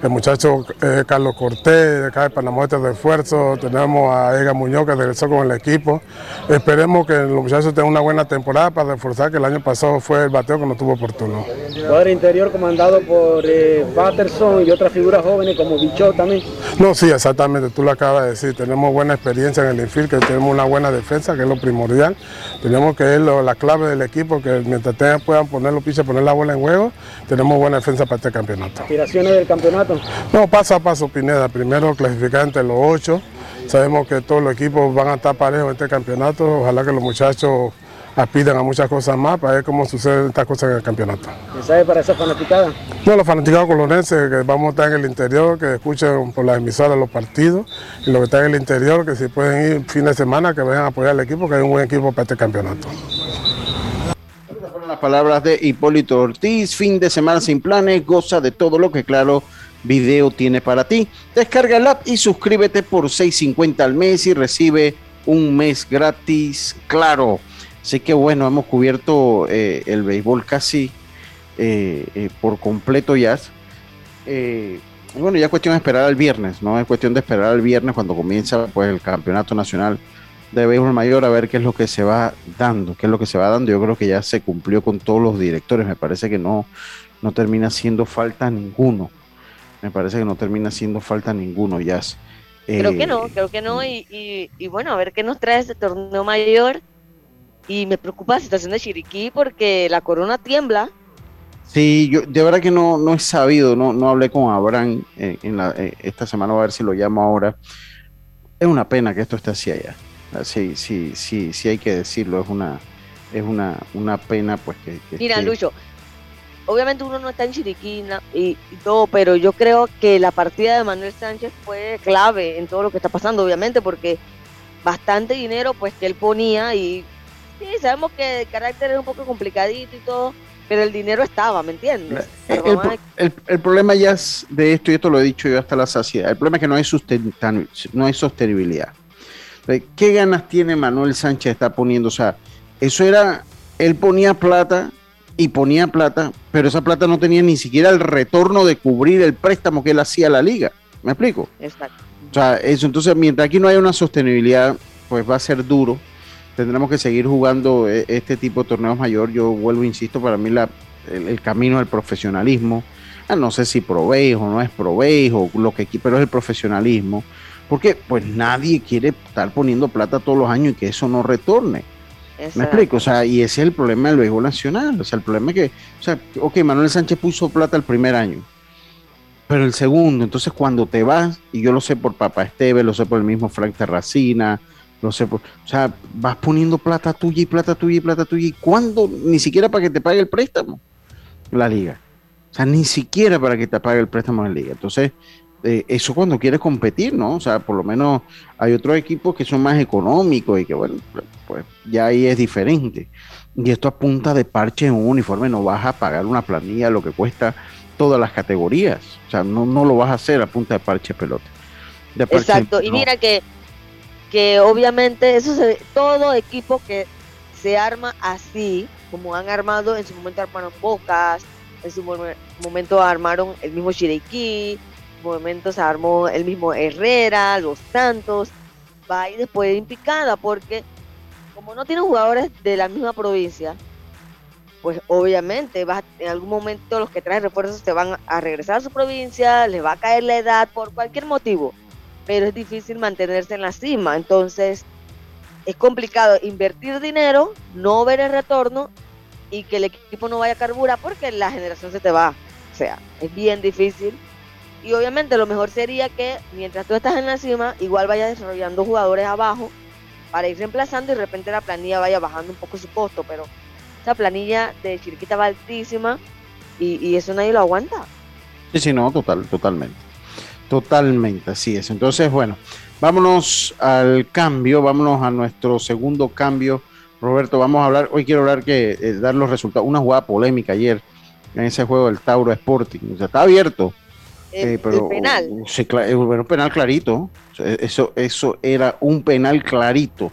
el muchacho eh, Carlos Cortés, de acá de Panamá de esfuerzo, tenemos a Ega Muñoz que regresó con el equipo. Esperemos que los muchachos tengan una buena temporada para reforzar que el año pasado fue el bateo que no tuvo oportuno. Jugador interior comandado por eh, Patterson y otras figuras jóvenes como Bichot también. No, sí, exactamente, tú lo acabas de decir, tenemos buena experiencia en el infield, que tenemos una buena defensa, que es lo primordial. Tenemos que es la clave del equipo, que mientras tengan, puedan poner los piches, poner la bola en juego, tenemos buena defensa para este campeonato. ¿Aspiraciones del campeonato? No, paso a paso, Pineda. Primero clasificar entre los ocho. Sabemos que todos los equipos van a estar parejos en este campeonato. Ojalá que los muchachos aspiren a muchas cosas más para ver cómo suceden estas cosas en el campeonato. ¿Qué sabe para esa fanaticada? No, los fanaticados colonenses que vamos a estar en el interior, que escuchen por las emisoras los partidos y los que están en el interior, que si pueden ir fin de semana, que vayan a apoyar al equipo, que hay un buen equipo para este campeonato las palabras de Hipólito Ortiz. Fin de semana sin planes, goza de todo lo que Claro Video tiene para ti. Descarga el app y suscríbete por 6.50 al mes y recibe un mes gratis. Claro. Así que bueno, hemos cubierto eh, el béisbol casi eh, eh, por completo ya. bueno, ya cuestión de esperar al viernes, ¿no? Es cuestión de esperar al viernes cuando comienza pues el campeonato nacional de béisbol mayor a ver qué es lo que se va dando, qué es lo que se va dando. Yo creo que ya se cumplió con todos los directores, me parece que no, no termina haciendo falta ninguno. Me parece que no termina haciendo falta ninguno, ya. creo que no, eh, creo que no. Y, y, bueno, a ver qué nos trae este torneo mayor. Y me preocupa la situación de Chiriquí porque la corona tiembla. Sí, yo de verdad que no, no he sabido, no, no hablé con Abraham en, la, eh, esta semana, a ver si lo llamo ahora. Es una pena que esto esté así allá. Ah, sí, sí, sí, sí hay que decirlo, es una, es una, una pena pues que... Mira, Lucho, obviamente uno no está en Chiriquina y, todo, pero yo creo que la partida de Manuel Sánchez fue clave en todo lo que está pasando, obviamente, porque bastante dinero pues que él ponía y sí, sabemos que el carácter es un poco complicadito y todo, pero el dinero estaba, ¿me entiendes? El, el, problema ya es de esto, y esto lo he dicho yo hasta la saciedad, el problema es que no hay, no hay sostenibilidad. ¿Qué ganas tiene Manuel Sánchez está poniendo? O sea, eso era, él ponía plata y ponía plata, pero esa plata no tenía ni siquiera el retorno de cubrir el préstamo que él hacía a la liga. ¿Me explico? Exacto. O sea, eso, entonces, mientras aquí no haya una sostenibilidad, pues va a ser duro. Tendremos que seguir jugando eh, este tipo de torneos mayor. Yo vuelvo, insisto, para mí la, el, camino del profesionalismo. Ah, no sé si probéis o no es probéis o lo que pero es el profesionalismo porque pues nadie quiere estar poniendo plata todos los años y que eso no retorne. ¿Me explico? O sea, y ese es el problema del béisbol nacional. O sea, el problema es que, o sea, ok, Manuel Sánchez puso plata el primer año, pero el segundo, entonces cuando te vas, y yo lo sé por Papá Esteve, lo sé por el mismo Frank Terracina, lo sé por, o sea, vas poniendo plata tuya y plata tuya y plata tuya, y cuando, ni siquiera para que te pague el préstamo, la liga. O sea, ni siquiera para que te pague el préstamo en la liga. Entonces, eh, eso cuando quieres competir, ¿no? O sea, por lo menos hay otros equipos que son más económicos y que, bueno, pues ya ahí es diferente. Y esto a punta de parche en un uniforme no vas a pagar una planilla lo que cuesta todas las categorías. O sea, no, no lo vas a hacer a punta de parche pelota. Exacto, y mira que, que obviamente eso se, todo equipo que se arma así, como han armado, en su momento armaron Bocas, en su momento armaron el mismo Shireki, en su momento se armó el mismo Herrera, los Santos, va ir después en picada, porque como no tienen jugadores de la misma provincia, pues obviamente va, en algún momento los que traen refuerzos se van a regresar a su provincia, les va a caer la edad por cualquier motivo, pero es difícil mantenerse en la cima, entonces es complicado invertir dinero, no ver el retorno y que el equipo no vaya a carburar porque la generación se te va. O sea, es bien difícil. Y obviamente lo mejor sería que mientras tú estás en la cima, igual vayas desarrollando jugadores abajo para ir reemplazando y de repente la planilla vaya bajando un poco su costo. Pero esa planilla de Chiriquita va altísima y, y eso nadie lo aguanta. Sí, sí, no, total, totalmente. Totalmente, así es. Entonces, bueno, Vámonos al cambio, vámonos a nuestro segundo cambio. Roberto, vamos a hablar, hoy quiero hablar que eh, dar los resultados, una jugada polémica ayer en ese juego del Tauro Sporting. O sea, está abierto. Eh, pero, penal. Sí, un penal clarito. Eso, eso era un penal clarito.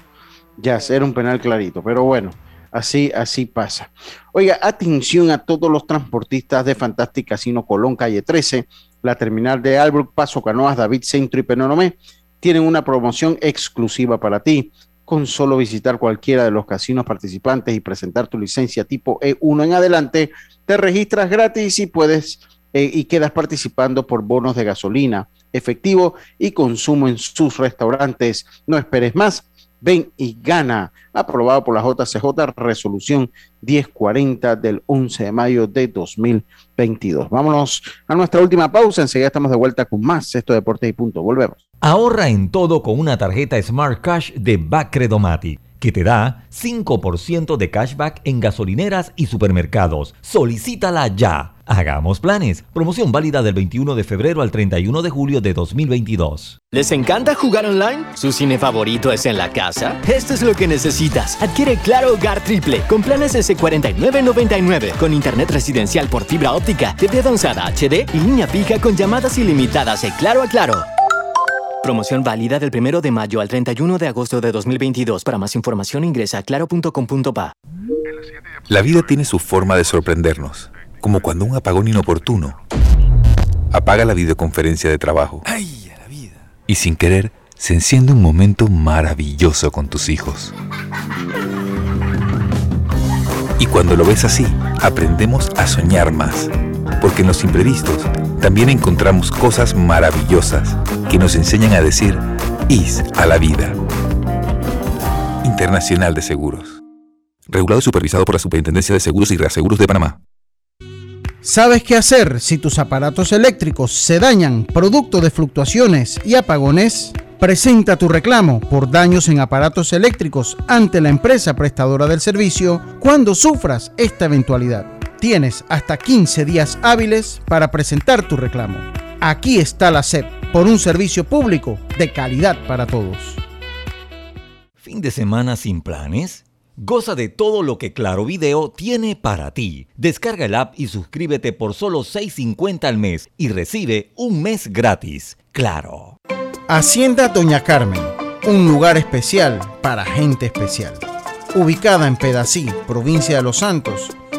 Ya, era un penal clarito. Pero bueno, así, así pasa. Oiga, atención a todos los transportistas de Fantastic Casino Colón, calle 13, la terminal de Albrook, Paso Canoas, David Centro y Penonomé tienen una promoción exclusiva para ti. Con solo visitar cualquiera de los casinos participantes y presentar tu licencia tipo E1 en adelante, te registras gratis y puedes eh, y quedas participando por bonos de gasolina, efectivo y consumo en sus restaurantes. No esperes más. Ven y gana. Aprobado por la JCJ, resolución 1040 del 11 de mayo de 2022. Vámonos a nuestra última pausa. Enseguida estamos de vuelta con más. Esto Deportes y Punto. Volvemos. Ahorra en todo con una tarjeta Smart Cash de Bacredomatic que te da 5% de cashback en gasolineras y supermercados. Solicítala ya. Hagamos planes. Promoción válida del 21 de febrero al 31 de julio de 2022. ¿Les encanta jugar online? ¿Su cine favorito es en la casa? Esto es lo que necesitas. Adquiere Claro Hogar Triple con planes S4999 con internet residencial por fibra óptica, TV avanzada HD y línea fija con llamadas ilimitadas de Claro a Claro. Promoción válida del 1 de mayo al 31 de agosto de 2022. Para más información ingresa a claro.com.pa. La vida tiene su forma de sorprendernos, como cuando un apagón inoportuno apaga la videoconferencia de trabajo. ¡Ay, la vida! Y sin querer, se enciende un momento maravilloso con tus hijos. Y cuando lo ves así, aprendemos a soñar más, porque en los imprevistos también encontramos cosas maravillosas que nos enseñan a decir IS a la vida. Internacional de Seguros. Regulado y supervisado por la Superintendencia de Seguros y Reaseguros de Panamá. ¿Sabes qué hacer si tus aparatos eléctricos se dañan producto de fluctuaciones y apagones? Presenta tu reclamo por daños en aparatos eléctricos ante la empresa prestadora del servicio cuando sufras esta eventualidad. Tienes hasta 15 días hábiles para presentar tu reclamo. Aquí está la SEP por un servicio público de calidad para todos. ¿Fin de semana sin planes? Goza de todo lo que Claro Video tiene para ti. Descarga el app y suscríbete por solo $6.50 al mes y recibe un mes gratis. Claro. Hacienda Doña Carmen, un lugar especial para gente especial. Ubicada en Pedací, provincia de Los Santos,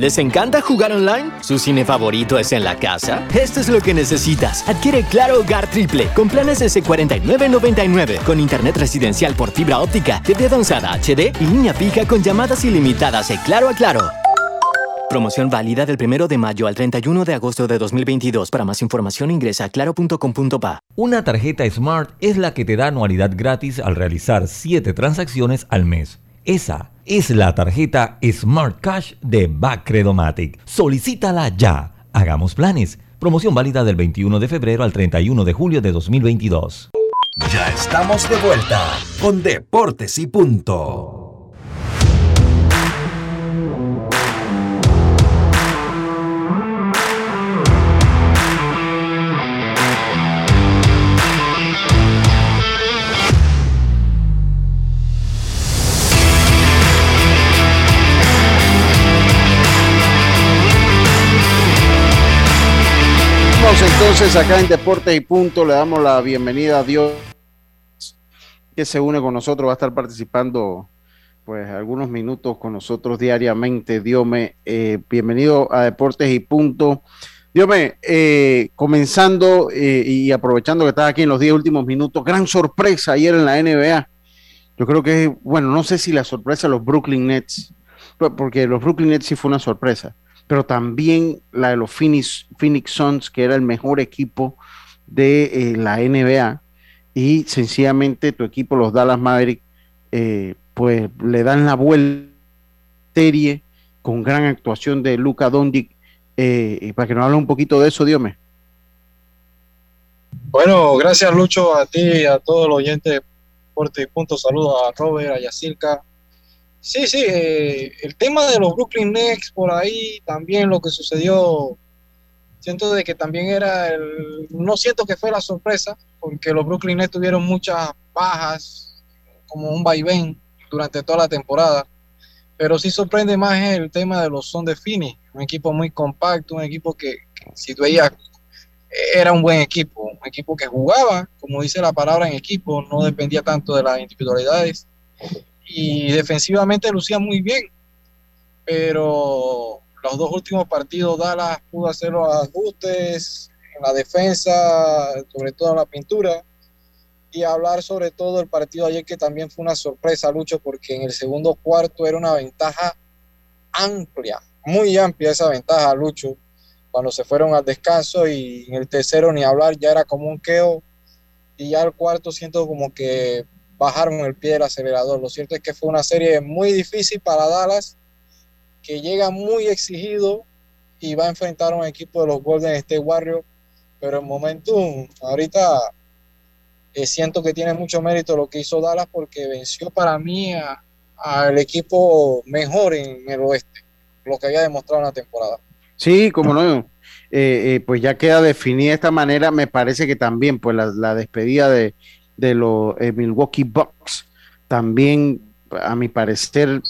¿Les encanta jugar online? ¿Su cine favorito es en la casa? Esto es lo que necesitas. Adquiere Claro Hogar Triple con planes S4999 con internet residencial por fibra óptica, TV avanzada HD y línea fija con llamadas ilimitadas de Claro a Claro. Promoción válida del 1 de mayo al 31 de agosto de 2022. Para más información ingresa a claro.com.pa. Una tarjeta Smart es la que te da anualidad gratis al realizar 7 transacciones al mes. Esa es la tarjeta Smart Cash de Bacredomatic. Solicítala ya. Hagamos planes. Promoción válida del 21 de febrero al 31 de julio de 2022. Ya estamos de vuelta con Deportes y Punto. Entonces acá en Deportes y Punto le damos la bienvenida a Dios que se une con nosotros, va a estar participando pues algunos minutos con nosotros diariamente. Diome, eh, bienvenido a Deportes y Punto. Diome, eh, comenzando eh, y aprovechando que estás aquí en los 10 últimos minutos, gran sorpresa ayer en la NBA. Yo creo que, bueno, no sé si la sorpresa los Brooklyn Nets, porque los Brooklyn Nets sí fue una sorpresa pero también la de los Phoenix, Phoenix Suns, que era el mejor equipo de eh, la NBA, y sencillamente tu equipo, los Dallas Mavericks, eh, pues le dan la vuelta serie con gran actuación de Luca Doncic. Eh, para que nos hable un poquito de eso, Dios Bueno, gracias Lucho, a ti y a todos los oyentes de Puerto y Punto. Saludos a Robert, a Yacirca, Sí, sí, eh, el tema de los Brooklyn Nets por ahí, también lo que sucedió, siento de que también era el, no siento que fue la sorpresa, porque los Brooklyn Nets tuvieron muchas bajas, como un vaivén durante toda la temporada, pero sí sorprende más el tema de los Son de Fini, un equipo muy compacto, un equipo que, que si tú veías era un buen equipo, un equipo que jugaba, como dice la palabra en equipo, no dependía tanto de las individualidades y defensivamente lucía muy bien, pero los dos últimos partidos Dallas pudo hacer los ajustes en la defensa, sobre todo en la pintura, y hablar sobre todo el partido ayer que también fue una sorpresa, Lucho, porque en el segundo cuarto era una ventaja amplia, muy amplia esa ventaja, Lucho, cuando se fueron al descanso y en el tercero ni hablar, ya era como un queo, y ya el cuarto siento como que bajaron el pie del acelerador. Lo cierto es que fue una serie muy difícil para Dallas, que llega muy exigido y va a enfrentar a un equipo de los Golden State Warriors, pero en momentum, ahorita eh, siento que tiene mucho mérito lo que hizo Dallas porque venció para mí al equipo mejor en el oeste, lo que había demostrado en la temporada. Sí, como no, eh, eh, pues ya queda definida de esta manera, me parece que también pues la despedida de, de los eh, Milwaukee Bucks. También, a mi parecer,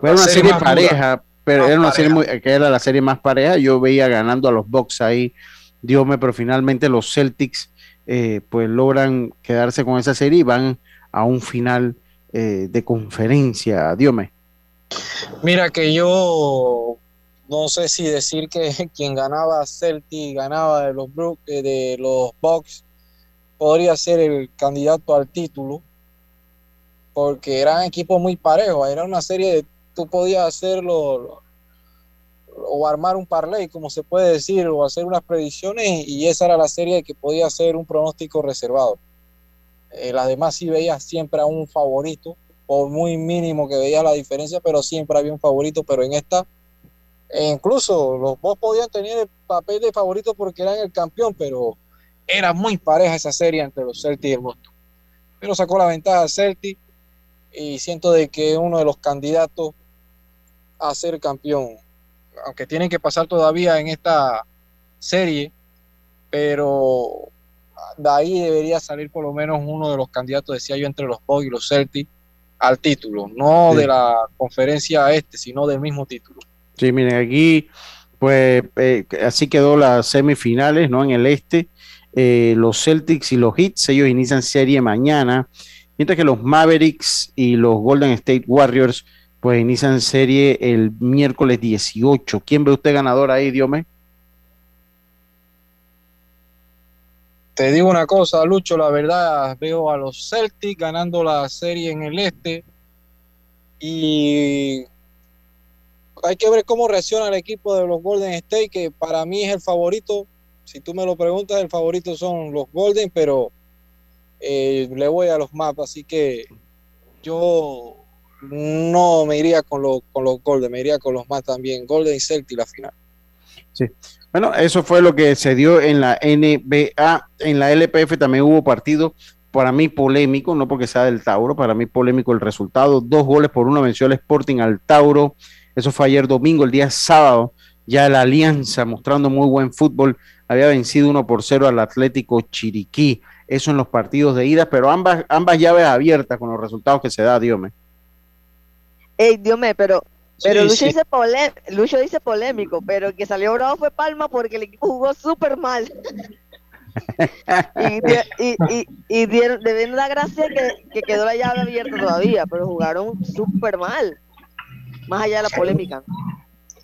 fue una serie, pareja, pero era una serie que era la serie más pareja. Yo veía ganando a los Bucks ahí, Dios pero finalmente los Celtics eh, pues logran quedarse con esa serie y van a un final eh, de conferencia. Dios Mira que yo no sé si decir que quien ganaba Celtic ganaba de los Brook, de los Bucks podría ser el candidato al título, porque eran equipos muy parejos, era una serie de, tú podías hacerlo o armar un parlay, como se puede decir, o hacer unas predicciones, y esa era la serie que podía ser un pronóstico reservado. Eh, las demás sí veías siempre a un favorito, por muy mínimo que veías la diferencia, pero siempre había un favorito, pero en esta, e incluso los dos podían tener el papel de favorito porque eran el campeón, pero era muy pareja esa serie entre los Celtics y el Boston. Pero sacó la ventaja al Celtic y siento de que es uno de los candidatos a ser campeón. Aunque tienen que pasar todavía en esta serie, pero de ahí debería salir por lo menos uno de los candidatos, decía yo, entre los Bucks y los Celtics al título, no de la conferencia este, sino del mismo título. Sí, miren, aquí pues eh, así quedó las semifinales, ¿no? En el este, eh, los Celtics y los Hits, ellos inician serie mañana, mientras que los Mavericks y los Golden State Warriors pues inician serie el miércoles 18. ¿Quién ve usted ganador ahí, Diome? Te digo una cosa, Lucho, la verdad, veo a los Celtics ganando la serie en el este y hay que ver cómo reacciona el equipo de los Golden State, que para mí es el favorito si tú me lo preguntas, el favorito son los Golden, pero eh, le voy a los maps, así que yo no me iría con, con los Golden, me iría con los maps también, Golden y Celtic la final. Sí. Bueno, eso fue lo que se dio en la NBA. En la LPF también hubo partido, para mí polémico, no porque sea del Tauro, para mí polémico el resultado. Dos goles por uno venció el Sporting al Tauro. Eso fue ayer domingo, el día sábado. Ya la Alianza mostrando muy buen fútbol. Había vencido uno por cero al Atlético Chiriquí. Eso en los partidos de ida, pero ambas, ambas llaves abiertas con los resultados que se da, Dios Ey, Dios pero pero Lucho, Dice Lucho, Dice polémico, pero el que salió bravo fue Palma porque el equipo jugó súper mal. y, y, y, dieron, deben la gracia que, que, quedó la llave abierta todavía, pero jugaron súper mal, más allá de la polémica.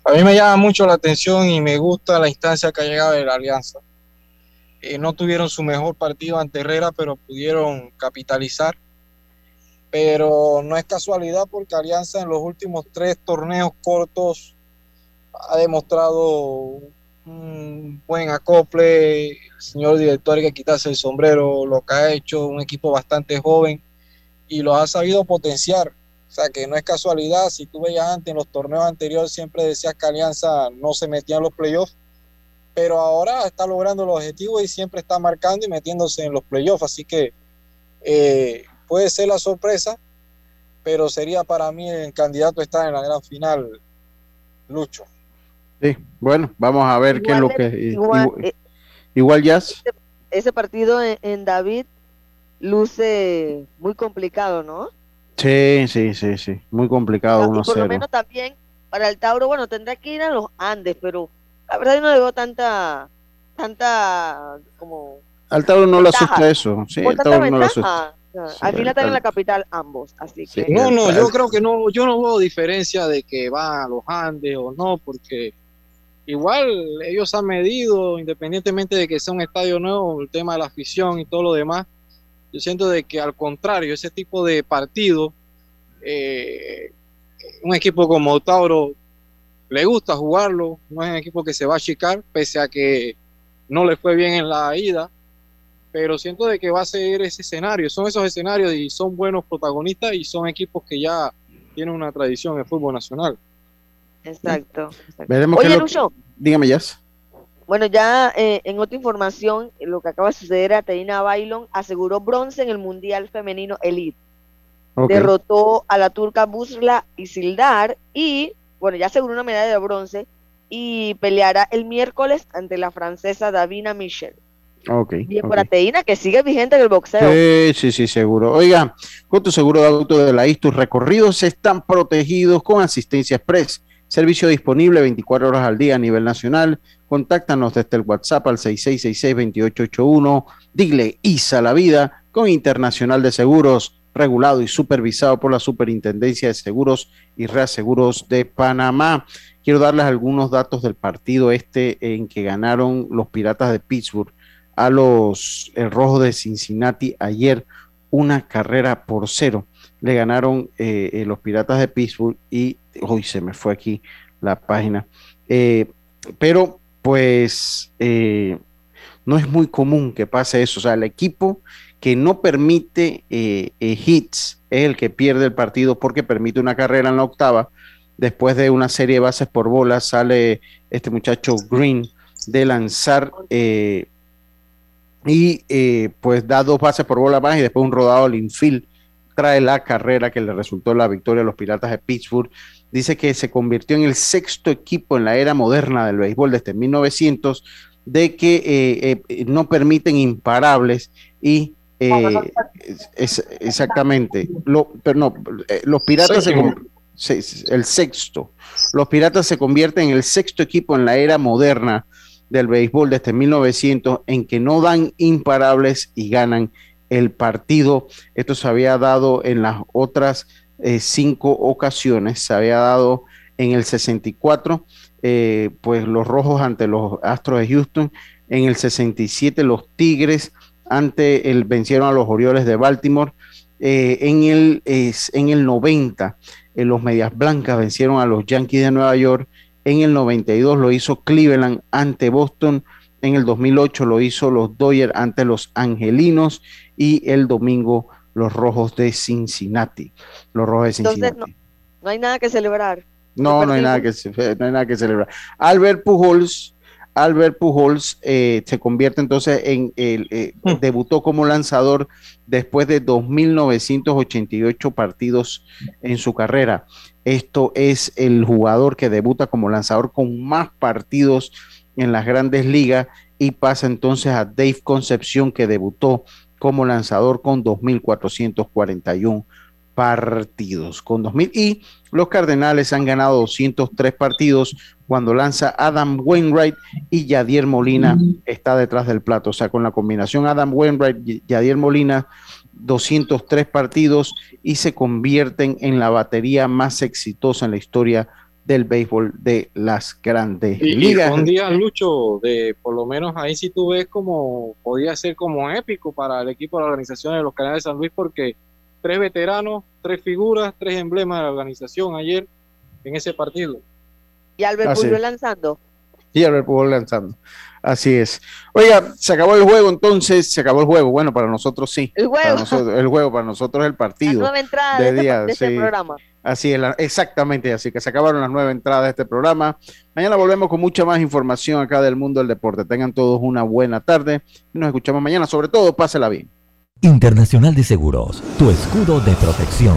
A mí me llama mucho la atención y me gusta la instancia que ha llegado de la Alianza. Eh, no tuvieron su mejor partido ante Herrera, pero pudieron capitalizar pero no es casualidad porque Alianza en los últimos tres torneos cortos ha demostrado un buen acople. El señor director que quitarse el sombrero, lo que ha hecho, un equipo bastante joven y lo ha sabido potenciar. O sea que no es casualidad, si tú veías antes en los torneos anteriores siempre decías que Alianza no se metía en los playoffs, pero ahora está logrando el objetivo y siempre está marcando y metiéndose en los playoffs. Así que eh, puede ser la sorpresa, pero sería para mí el candidato estar en la gran final, Lucho. Sí, bueno, vamos a ver qué es lo que... Igual, igual, ya... Ese, partido en, David luce muy complicado, ¿no? Sí, sí, sí, sí, muy complicado. Y por lo menos también para el Tauro, bueno, tendrá que ir a los Andes, pero la verdad no le veo tanta, tanta como... Al Tauro no le asusta eso, sí, al Tauro no le asusta. Al final están en la capital ambos, así que... No, no, yo creo que no, yo no veo diferencia de que van a los Andes o no, porque igual ellos han medido, independientemente de que sea un estadio nuevo, el tema de la afición y todo lo demás, yo siento de que al contrario, ese tipo de partido, eh, un equipo como Tauro le gusta jugarlo, no es un equipo que se va a achicar, pese a que no le fue bien en la ida, pero siento de que va a ser ese escenario, son esos escenarios y son buenos protagonistas y son equipos que ya tienen una tradición en el fútbol nacional. Exacto. Veremos Oye, Lucho. Dígame, ya. Bueno, ya eh, en otra información, lo que acaba de suceder, Ateina Bailon aseguró bronce en el Mundial Femenino Elite. Derrotó a la turca Busla Sildar y, bueno, ya aseguró una medalla de bronce y peleará el miércoles ante la francesa Davina Michel. Okay, Bien proteína que sigue vigente en el boxeo. Sí, sí, sí, seguro. Oiga, con tu seguro de auto de la IS, tus recorridos están protegidos con asistencia express. Servicio disponible 24 horas al día a nivel nacional. Contáctanos desde el WhatsApp al 6666-2881. Dile ISA la vida con Internacional de Seguros, regulado y supervisado por la Superintendencia de Seguros y Reaseguros de Panamá. Quiero darles algunos datos del partido este en que ganaron los Piratas de Pittsburgh a los el Rojo de Cincinnati ayer una carrera por cero. Le ganaron eh, eh, los Piratas de Pittsburgh y hoy se me fue aquí la página. Eh, pero pues no es muy común que pase eso. O sea, el equipo que no permite hits es el que pierde el partido porque permite una carrera en la octava. Después de una serie de bases por bola sale este muchacho Green de lanzar y eh, pues da dos bases por bola más y después un rodado al infield trae la carrera que le resultó la victoria a los Piratas de Pittsburgh. Dice que se convirtió en el sexto equipo en la era moderna del béisbol desde 1900 de que eh, eh, no permiten imparables y exactamente, lo, pero no, los Piratas se, el sexto, los Piratas se convierten en el sexto equipo en la era moderna del béisbol desde 1900 en que no dan imparables y ganan el partido. Esto se había dado en las otras eh, cinco ocasiones, se había dado en el 64, eh, pues los rojos ante los Astros de Houston, en el 67 los Tigres ante el vencieron a los Orioles de Baltimore, eh, en, el, en el 90 los Medias Blancas vencieron a los Yankees de Nueva York en el 92 lo hizo Cleveland ante Boston, en el 2008 lo hizo los Dodgers ante los Angelinos y el domingo los Rojos de Cincinnati. Los Rojos de Cincinnati. Entonces no, hay nada que celebrar. No, no hay nada que, no hay nada que celebrar. Albert Pujols Albert Pujols eh, se convierte entonces en el, eh, hmm. debutó como lanzador después de 2.988 partidos en su carrera. Esto es el jugador que debuta como lanzador con más partidos en las grandes ligas y pasa entonces a Dave Concepción que debutó como lanzador con 2.441 partidos. Con 2000 y los Cardenales han ganado 203 partidos cuando lanza Adam Wainwright y Yadier Molina está detrás del plato. O sea, con la combinación Adam Wainwright y Yadier Molina, 203 partidos y se convierten en la batería más exitosa en la historia del béisbol de las grandes ligas. un día, Lucho, de por lo menos ahí si tú ves como podía ser como épico para el equipo de la organización de los Canales de San Luis porque tres veteranos, tres figuras, tres emblemas de la organización ayer en ese partido. Y Albert Pujol lanzando. Y Albert Pujol lanzando. Así es. Oiga, se acabó el juego entonces, se acabó el juego. Bueno, para nosotros sí. El juego. el juego, para nosotros es el partido. La nueva entrada de, este día, de este programa. Así es, exactamente, así que se acabaron las nueve entradas de este programa. Mañana volvemos con mucha más información acá del mundo del deporte. Tengan todos una buena tarde y nos escuchamos mañana. Sobre todo, pásela bien. Internacional de Seguros, tu escudo de protección.